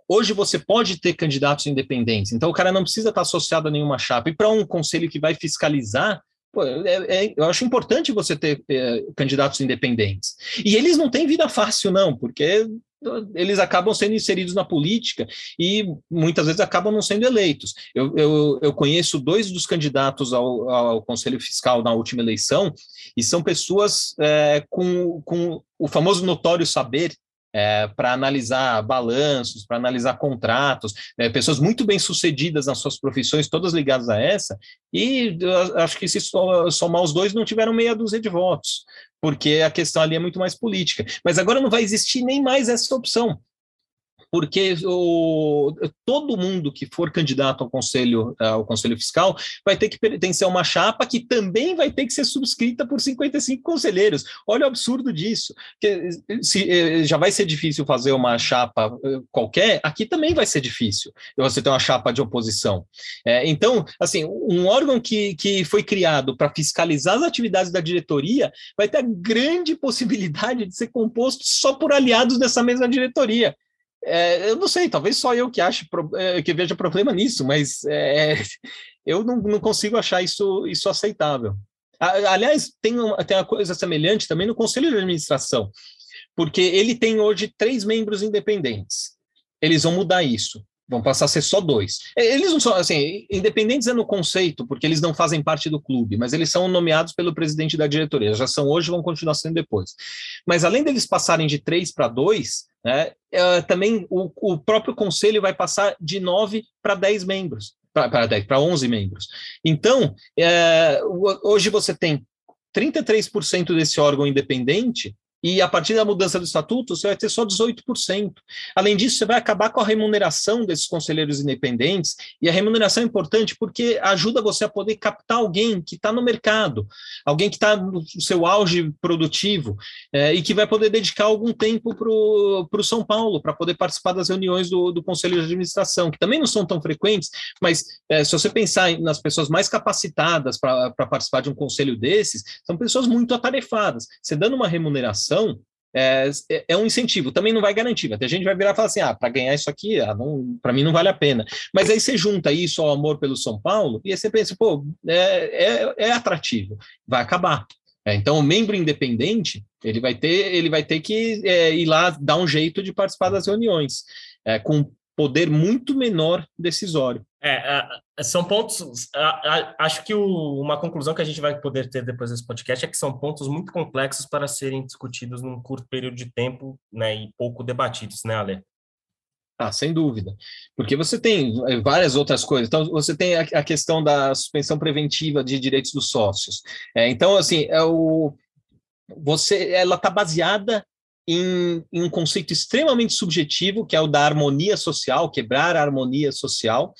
Hoje você pode ter candidatos independentes, então o cara não precisa estar associado a nenhuma chapa. E para um conselho que vai fiscalizar, Pô, é, é, eu acho importante você ter é, candidatos independentes. E eles não têm vida fácil, não, porque eles acabam sendo inseridos na política e muitas vezes acabam não sendo eleitos. Eu, eu, eu conheço dois dos candidatos ao, ao, Conselho Fiscal na última eleição e são pessoas é, com, com o famoso notório saber é, para analisar balanços, para analisar contratos, é, pessoas muito bem sucedidas nas suas profissões, todas ligadas a essa, e acho que se somar os dois não tiveram meia dúzia de votos, porque a questão ali é muito mais política. Mas agora não vai existir nem mais essa opção. Porque o, todo mundo que for candidato ao conselho, ao conselho fiscal vai ter que pertencer a uma chapa que também vai ter que ser subscrita por 55 conselheiros. Olha o absurdo disso. Que, se, eh, já vai ser difícil fazer uma chapa eh, qualquer, aqui também vai ser difícil você ter uma chapa de oposição. É, então, assim, um órgão que, que foi criado para fiscalizar as atividades da diretoria vai ter a grande possibilidade de ser composto só por aliados dessa mesma diretoria. É, eu não sei, talvez só eu que ache é, que veja problema nisso, mas é, eu não, não, consigo achar isso, isso aceitável. Aliás, tem uma, tem uma coisa semelhante também no Conselho de Administração, porque ele tem hoje três membros independentes. Eles vão mudar isso. Vão passar a ser só dois. Eles não são, assim, independentes é no conceito, porque eles não fazem parte do clube, mas eles são nomeados pelo presidente da diretoria. Já são hoje, vão continuar sendo depois. Mas além deles passarem de três para dois, né, é, também o, o próprio conselho vai passar de nove para dez membros, para onze membros. Então, é, hoje você tem 33% desse órgão independente e a partir da mudança do estatuto, você vai ter só 18%. Além disso, você vai acabar com a remuneração desses conselheiros independentes, e a remuneração é importante porque ajuda você a poder captar alguém que está no mercado, alguém que está no seu auge produtivo, é, e que vai poder dedicar algum tempo para o São Paulo, para poder participar das reuniões do, do, Conselho de Administração, que também não são tão frequentes, mas é, se você pensar nas pessoas mais capacitadas para participar de um conselho desses, são pessoas muito atarefadas. Você dando uma remuneração, então, é, é, um incentivo, também não vai garantir. Até a gente vai virar e falar assim: ah, para ganhar isso aqui, ah, para mim não vale a pena. Mas aí você junta isso ao amor pelo São Paulo e aí você pensa, pô, é, é, é atrativo, vai acabar. É, então, o membro independente ele vai ter, ele vai ter que é, ir lá dar um jeito de participar das reuniões, é, com poder muito menor decisório. É, são pontos. Acho que o, uma conclusão que a gente vai poder ter depois desse podcast é que são pontos muito complexos para serem discutidos num curto período de tempo, né, e pouco debatidos, né, Ale? Ah, sem dúvida. Porque você tem é, várias outras coisas. Então, você tem a, a questão da suspensão preventiva de direitos dos sócios. É, então, assim, é o, você, ela está baseada em, em, um conceito extremamente subjetivo, que é o da harmonia social, quebrar a harmonia social,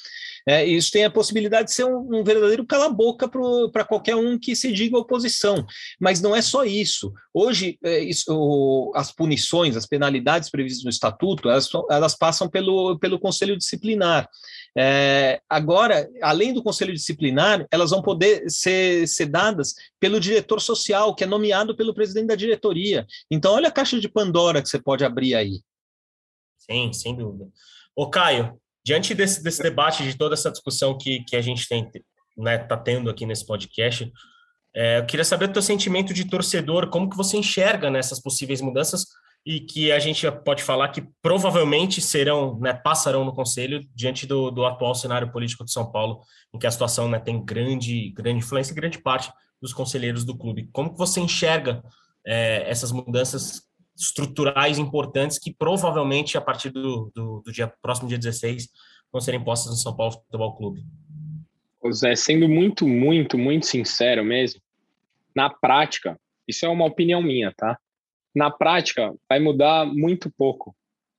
é, isso tem a possibilidade de ser um, um verdadeiro cala-boca para qualquer um que se diga oposição. Mas não é só isso. Hoje, é, isso, o, as punições, as penalidades previstas no Estatuto, elas, elas passam pelo, pelo Conselho Disciplinar. É, agora, além do Conselho Disciplinar, elas vão poder ser, ser dadas pelo diretor social, que é nomeado pelo presidente da diretoria. Então, olha a caixa de Pandora que você pode abrir aí. Sim, sem dúvida. Ô, Caio, Diante desse, desse debate, de toda essa discussão que, que a gente tem, né, tá tendo aqui nesse podcast, é, eu queria saber do teu sentimento de torcedor, como que você enxerga nessas possíveis mudanças e que a gente pode falar que provavelmente serão, né, passarão no Conselho diante do, do atual cenário político de São Paulo, em que a situação né, tem grande, grande influência e grande parte dos conselheiros do clube. Como que você enxerga é, essas mudanças estruturais importantes que provavelmente a partir do, do, do dia próximo dia 16 vão ser impostas no São Paulo Futebol Clube. Zé, sendo muito, muito, muito sincero mesmo, na prática, isso é uma opinião minha, tá? Na prática, vai mudar muito pouco.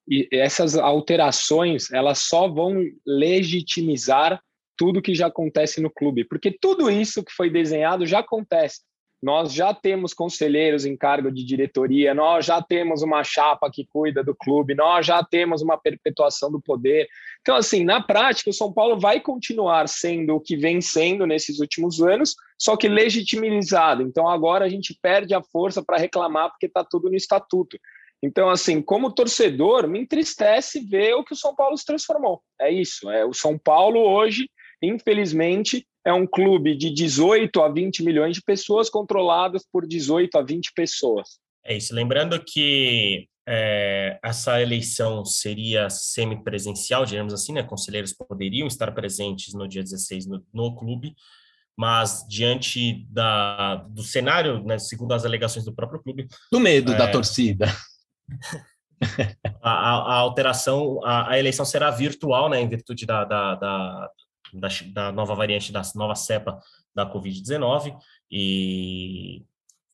E essas alterações, elas só vão legitimizar tudo que já acontece no clube, porque tudo isso que foi desenhado já acontece nós já temos conselheiros em cargo de diretoria, nós já temos uma chapa que cuida do clube, nós já temos uma perpetuação do poder. Então, assim, na prática, o São Paulo vai continuar sendo o que vem sendo nesses últimos anos, só que legitimizado. Então, agora a gente perde a força para reclamar porque está tudo no estatuto. Então, assim, como torcedor, me entristece ver o que o São Paulo se transformou. É isso. É o São Paulo hoje, infelizmente, é um clube de 18 a 20 milhões de pessoas controladas por 18 a 20 pessoas. É isso. Lembrando que é, essa eleição seria semipresencial, digamos assim, né? Conselheiros poderiam estar presentes no dia 16 no, no clube, mas diante da, do cenário, né, segundo as alegações do próprio clube. Do medo é, da torcida. A, a, a alteração, a, a, eleição será virtual, né, em virtude da, da, da da, da nova variante, da nova cepa da Covid-19, e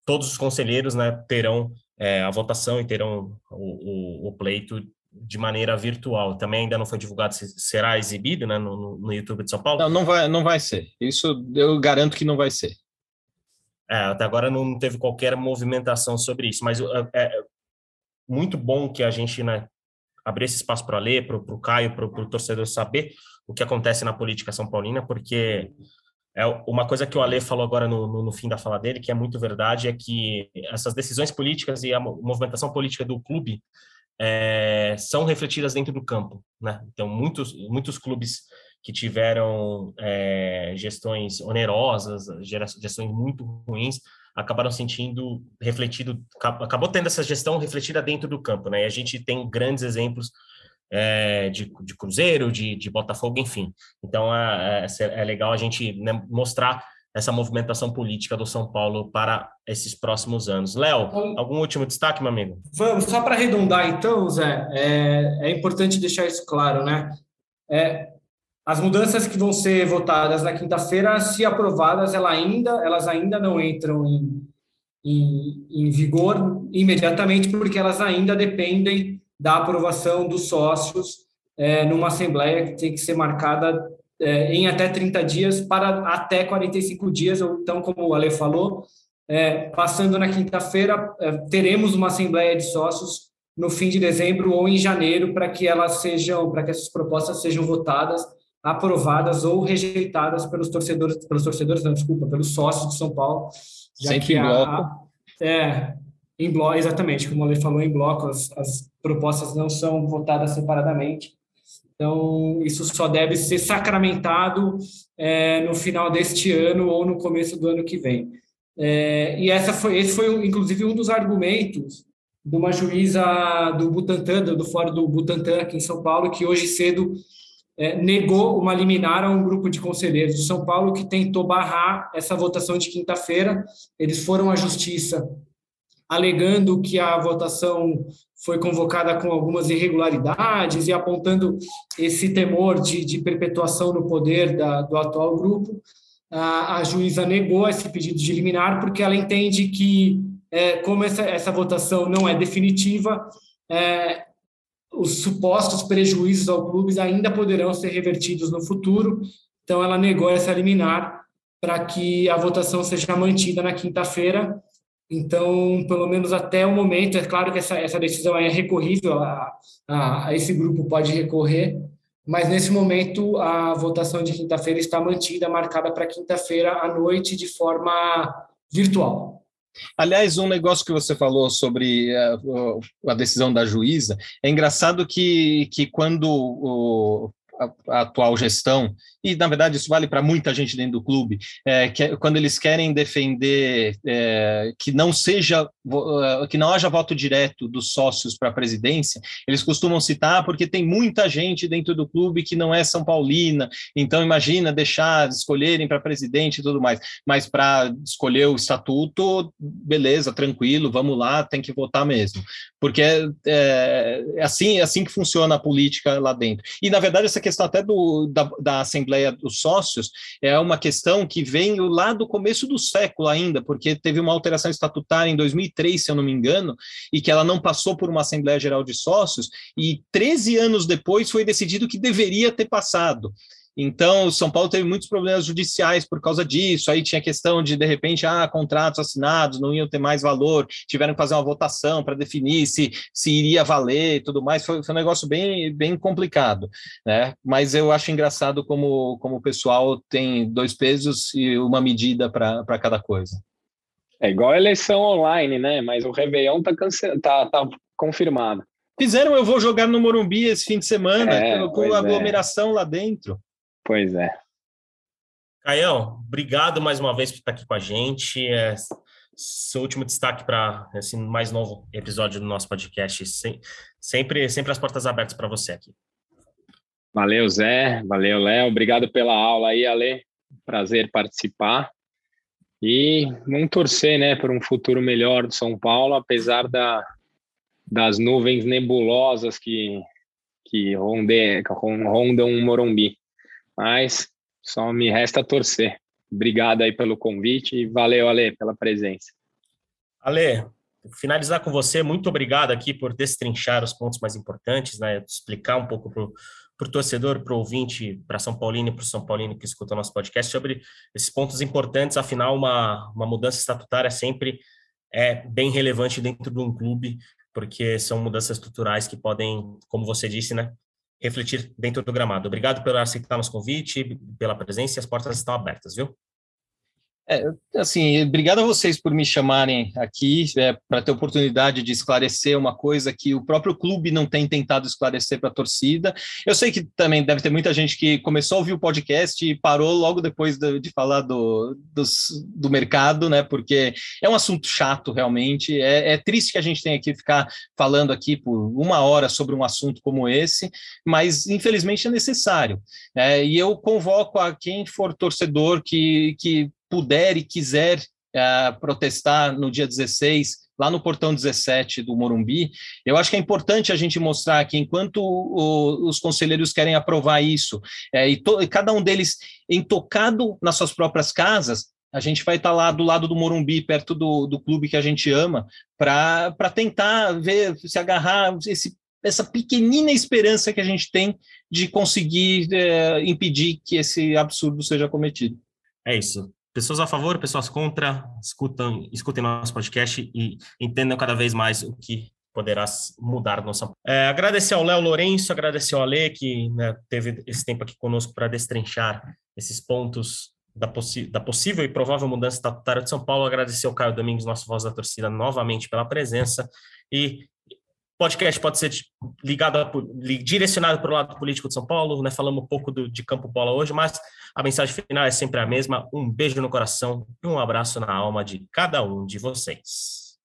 todos os conselheiros né, terão é, a votação e terão o, o, o, pleito de maneira virtual. Também ainda não foi divulgado se será exibido né, no, no YouTube de São Paulo? Não, não vai, não vai ser. Isso eu garanto que não vai ser. É, até agora não teve qualquer movimentação sobre isso, mas é, é muito bom que a gente né, abrir esse espaço para ler, para o Caio, para o torcedor saber o que acontece na política são paulina, porque é uma coisa que o Ale falou agora no, no, no, fim da fala dele, que é muito verdade, é que essas decisões políticas e a movimentação política do clube é, são refletidas dentro do campo, né? Então, muitos, muitos clubes que tiveram é, gestões onerosas, gestões muito ruins, acabaram sentindo refletido, acabou tendo essa gestão refletida dentro do campo, né? E a gente tem grandes exemplos é, de, de, Cruzeiro, de, de, Botafogo, enfim. Então é, é, é legal a gente né, mostrar essa movimentação política do São Paulo para esses próximos anos. Léo, algum último destaque, meu amigo? Vamos, só para arredondar então, Zé, é, é, importante deixar isso claro, né? É, as mudanças que vão ser votadas na quinta-feira, se aprovadas, ela ainda, elas ainda não entram em, em, em, vigor imediatamente, porque elas ainda dependem da aprovação dos sócios é, numa assembleia que tem que ser marcada é, em até 30 dias para até 45 dias, ou então, como o Ale falou, é, passando na quinta-feira, é, teremos uma assembleia de sócios no fim de dezembro ou em janeiro para que elas sejam, para que essas propostas sejam votadas aprovadas ou rejeitadas pelos torcedores, pelos torcedores, não, desculpa, pelos sócios de São Paulo. Já Sempre que em bloco. é, em bloco, exatamente, como ele falou, em bloco, as, as propostas não são votadas separadamente. Então, isso só deve ser sacramentado é, no final deste ano ou no começo do ano que vem. É, e essa foi, esse foi, inclusive, um dos argumentos de uma juíza do Butantan, do Fórum do Butantan, aqui em São Paulo, que hoje cedo é, negou uma liminar a um grupo de conselheiros de São Paulo que tentou barrar essa votação de quinta-feira. Eles foram à justiça alegando que a votação foi convocada com algumas irregularidades e apontando esse temor de, de perpetuação no poder da, do atual grupo. A, a, juíza negou esse pedido de liminar porque ela entende que, é, como essa, essa votação não é definitiva, é, os supostos prejuízos ao clube ainda poderão ser revertidos no futuro. Então, ela negou essa liminar para que a votação seja mantida na quinta-feira. Então, pelo menos até o momento, é claro que essa, essa decisão é recorrível, a, a, a esse grupo pode recorrer, mas nesse momento a votação de quinta-feira está mantida, marcada para quinta-feira à noite de forma virtual. Aliás, um negócio que você falou sobre a, eh, a decisão da juíza, é engraçado que, que quando o, a, atual gestão e na verdade isso vale para muita gente dentro do clube, é, que é, quando eles querem defender é, que não seja é, que não haja voto direto dos sócios para a presidência, eles costumam citar porque tem muita gente dentro do clube que não é São Paulina, então imagina deixar escolherem para presidente e tudo mais, mas para escolher o estatuto, beleza, tranquilo, vamos lá, tem que votar mesmo, porque é, é assim, é assim que funciona a política lá dentro. E na verdade essa questão até do, da, da Assembleia dos Sócios é uma questão que vem lá do começo do século ainda, porque teve uma alteração estatutária em 2003, se eu não me engano, e que ela não passou por uma Assembleia Geral de Sócios, e 13 anos depois foi decidido que deveria ter passado. Então, São Paulo teve muitos problemas judiciais por causa disso. Aí tinha questão de, de repente, ah, contratos assinados não iam ter mais valor, tiveram que fazer uma votação para definir se, se iria valer e tudo mais. Foi, foi, um negócio bem, bem complicado, né? Mas eu acho engraçado como, como o pessoal tem dois pesos e uma medida para cada coisa. É igual a eleição online, né? Mas o Réveillon tá, cance... tá, tá confirmado. Fizeram, eu vou jogar no Morumbi esse fim de semana, é, com é. aglomeração é. lá dentro. Pois é. Caião, obrigado mais uma vez por estar aqui com a gente. É, seu último destaque para esse mais novo episódio do nosso podcast. sempre, sempre as portas abertas para você aqui. Valeu, Zé. Valeu, Léo. Obrigado pela aula aí, Ale. Prazer participar. E vamos torcer, né, por um futuro melhor do São Paulo, apesar da, das nuvens nebulosas que, que rondam o Morumbi. Mas só me resta torcer. Obrigado aí pelo convite e valeu, Ale, pela presença. Ale, finalizar com você, muito obrigado aqui por destrinchar os pontos mais importantes, né? Explicar um pouco para o torcedor, para o ouvinte, para São Paulino e para o São Paulino que escuta o nosso podcast sobre esses pontos importantes. Afinal, uma, uma mudança estatutária sempre é bem relevante dentro de um clube, porque são mudanças estruturais que podem, como você disse, né, refletir dentro do gramado. Obrigado por aceitar nosso convite, pela presença as portas estão abertas, viu? É, assim, obrigado a vocês por me chamarem aqui é, para ter oportunidade de esclarecer uma coisa que o próprio clube não tem tentado esclarecer para a torcida. Eu sei que também deve ter muita gente que começou a ouvir o podcast e parou logo depois de, de falar do, do mercado, né? Porque é um assunto chato realmente. É, é triste que a gente tenha que ficar falando aqui por uma hora sobre um assunto como esse, mas infelizmente é necessário. É, e eu convoco a quem for torcedor que, que puder e quiser uh, protestar no dia 16, lá no portão 17 do Morumbi, eu acho que é importante a gente mostrar que enquanto o, os conselheiros querem aprovar isso, é, e, to, e cada um deles intocado nas suas próprias casas, a gente vai estar lá do lado do Morumbi, perto do, do clube que a gente ama, para tentar ver, se agarrar esse, essa pequenina esperança que a gente tem de conseguir é, impedir que esse absurdo seja cometido. É isso pessoas a favor, pessoas contra, escutam, escutem nosso podcast e entendam cada vez mais o que poderá mudar nossa. É, agradecer ao Léo Lourenço, agradecer ao Ale, que né, teve esse tempo aqui conosco para destrinchar esses pontos da, da, possível e provável mudança estatutária de São Paulo. Agradecer ao Caio Domingos, nosso voz da torcida, novamente pela presença. E podcast pode ser ligado, direcionado para o lado político de São Paulo, né? Falamos um pouco do, de campo bola hoje, mas a mensagem final é sempre a mesma. Um beijo no coração e um abraço na alma de cada um de vocês.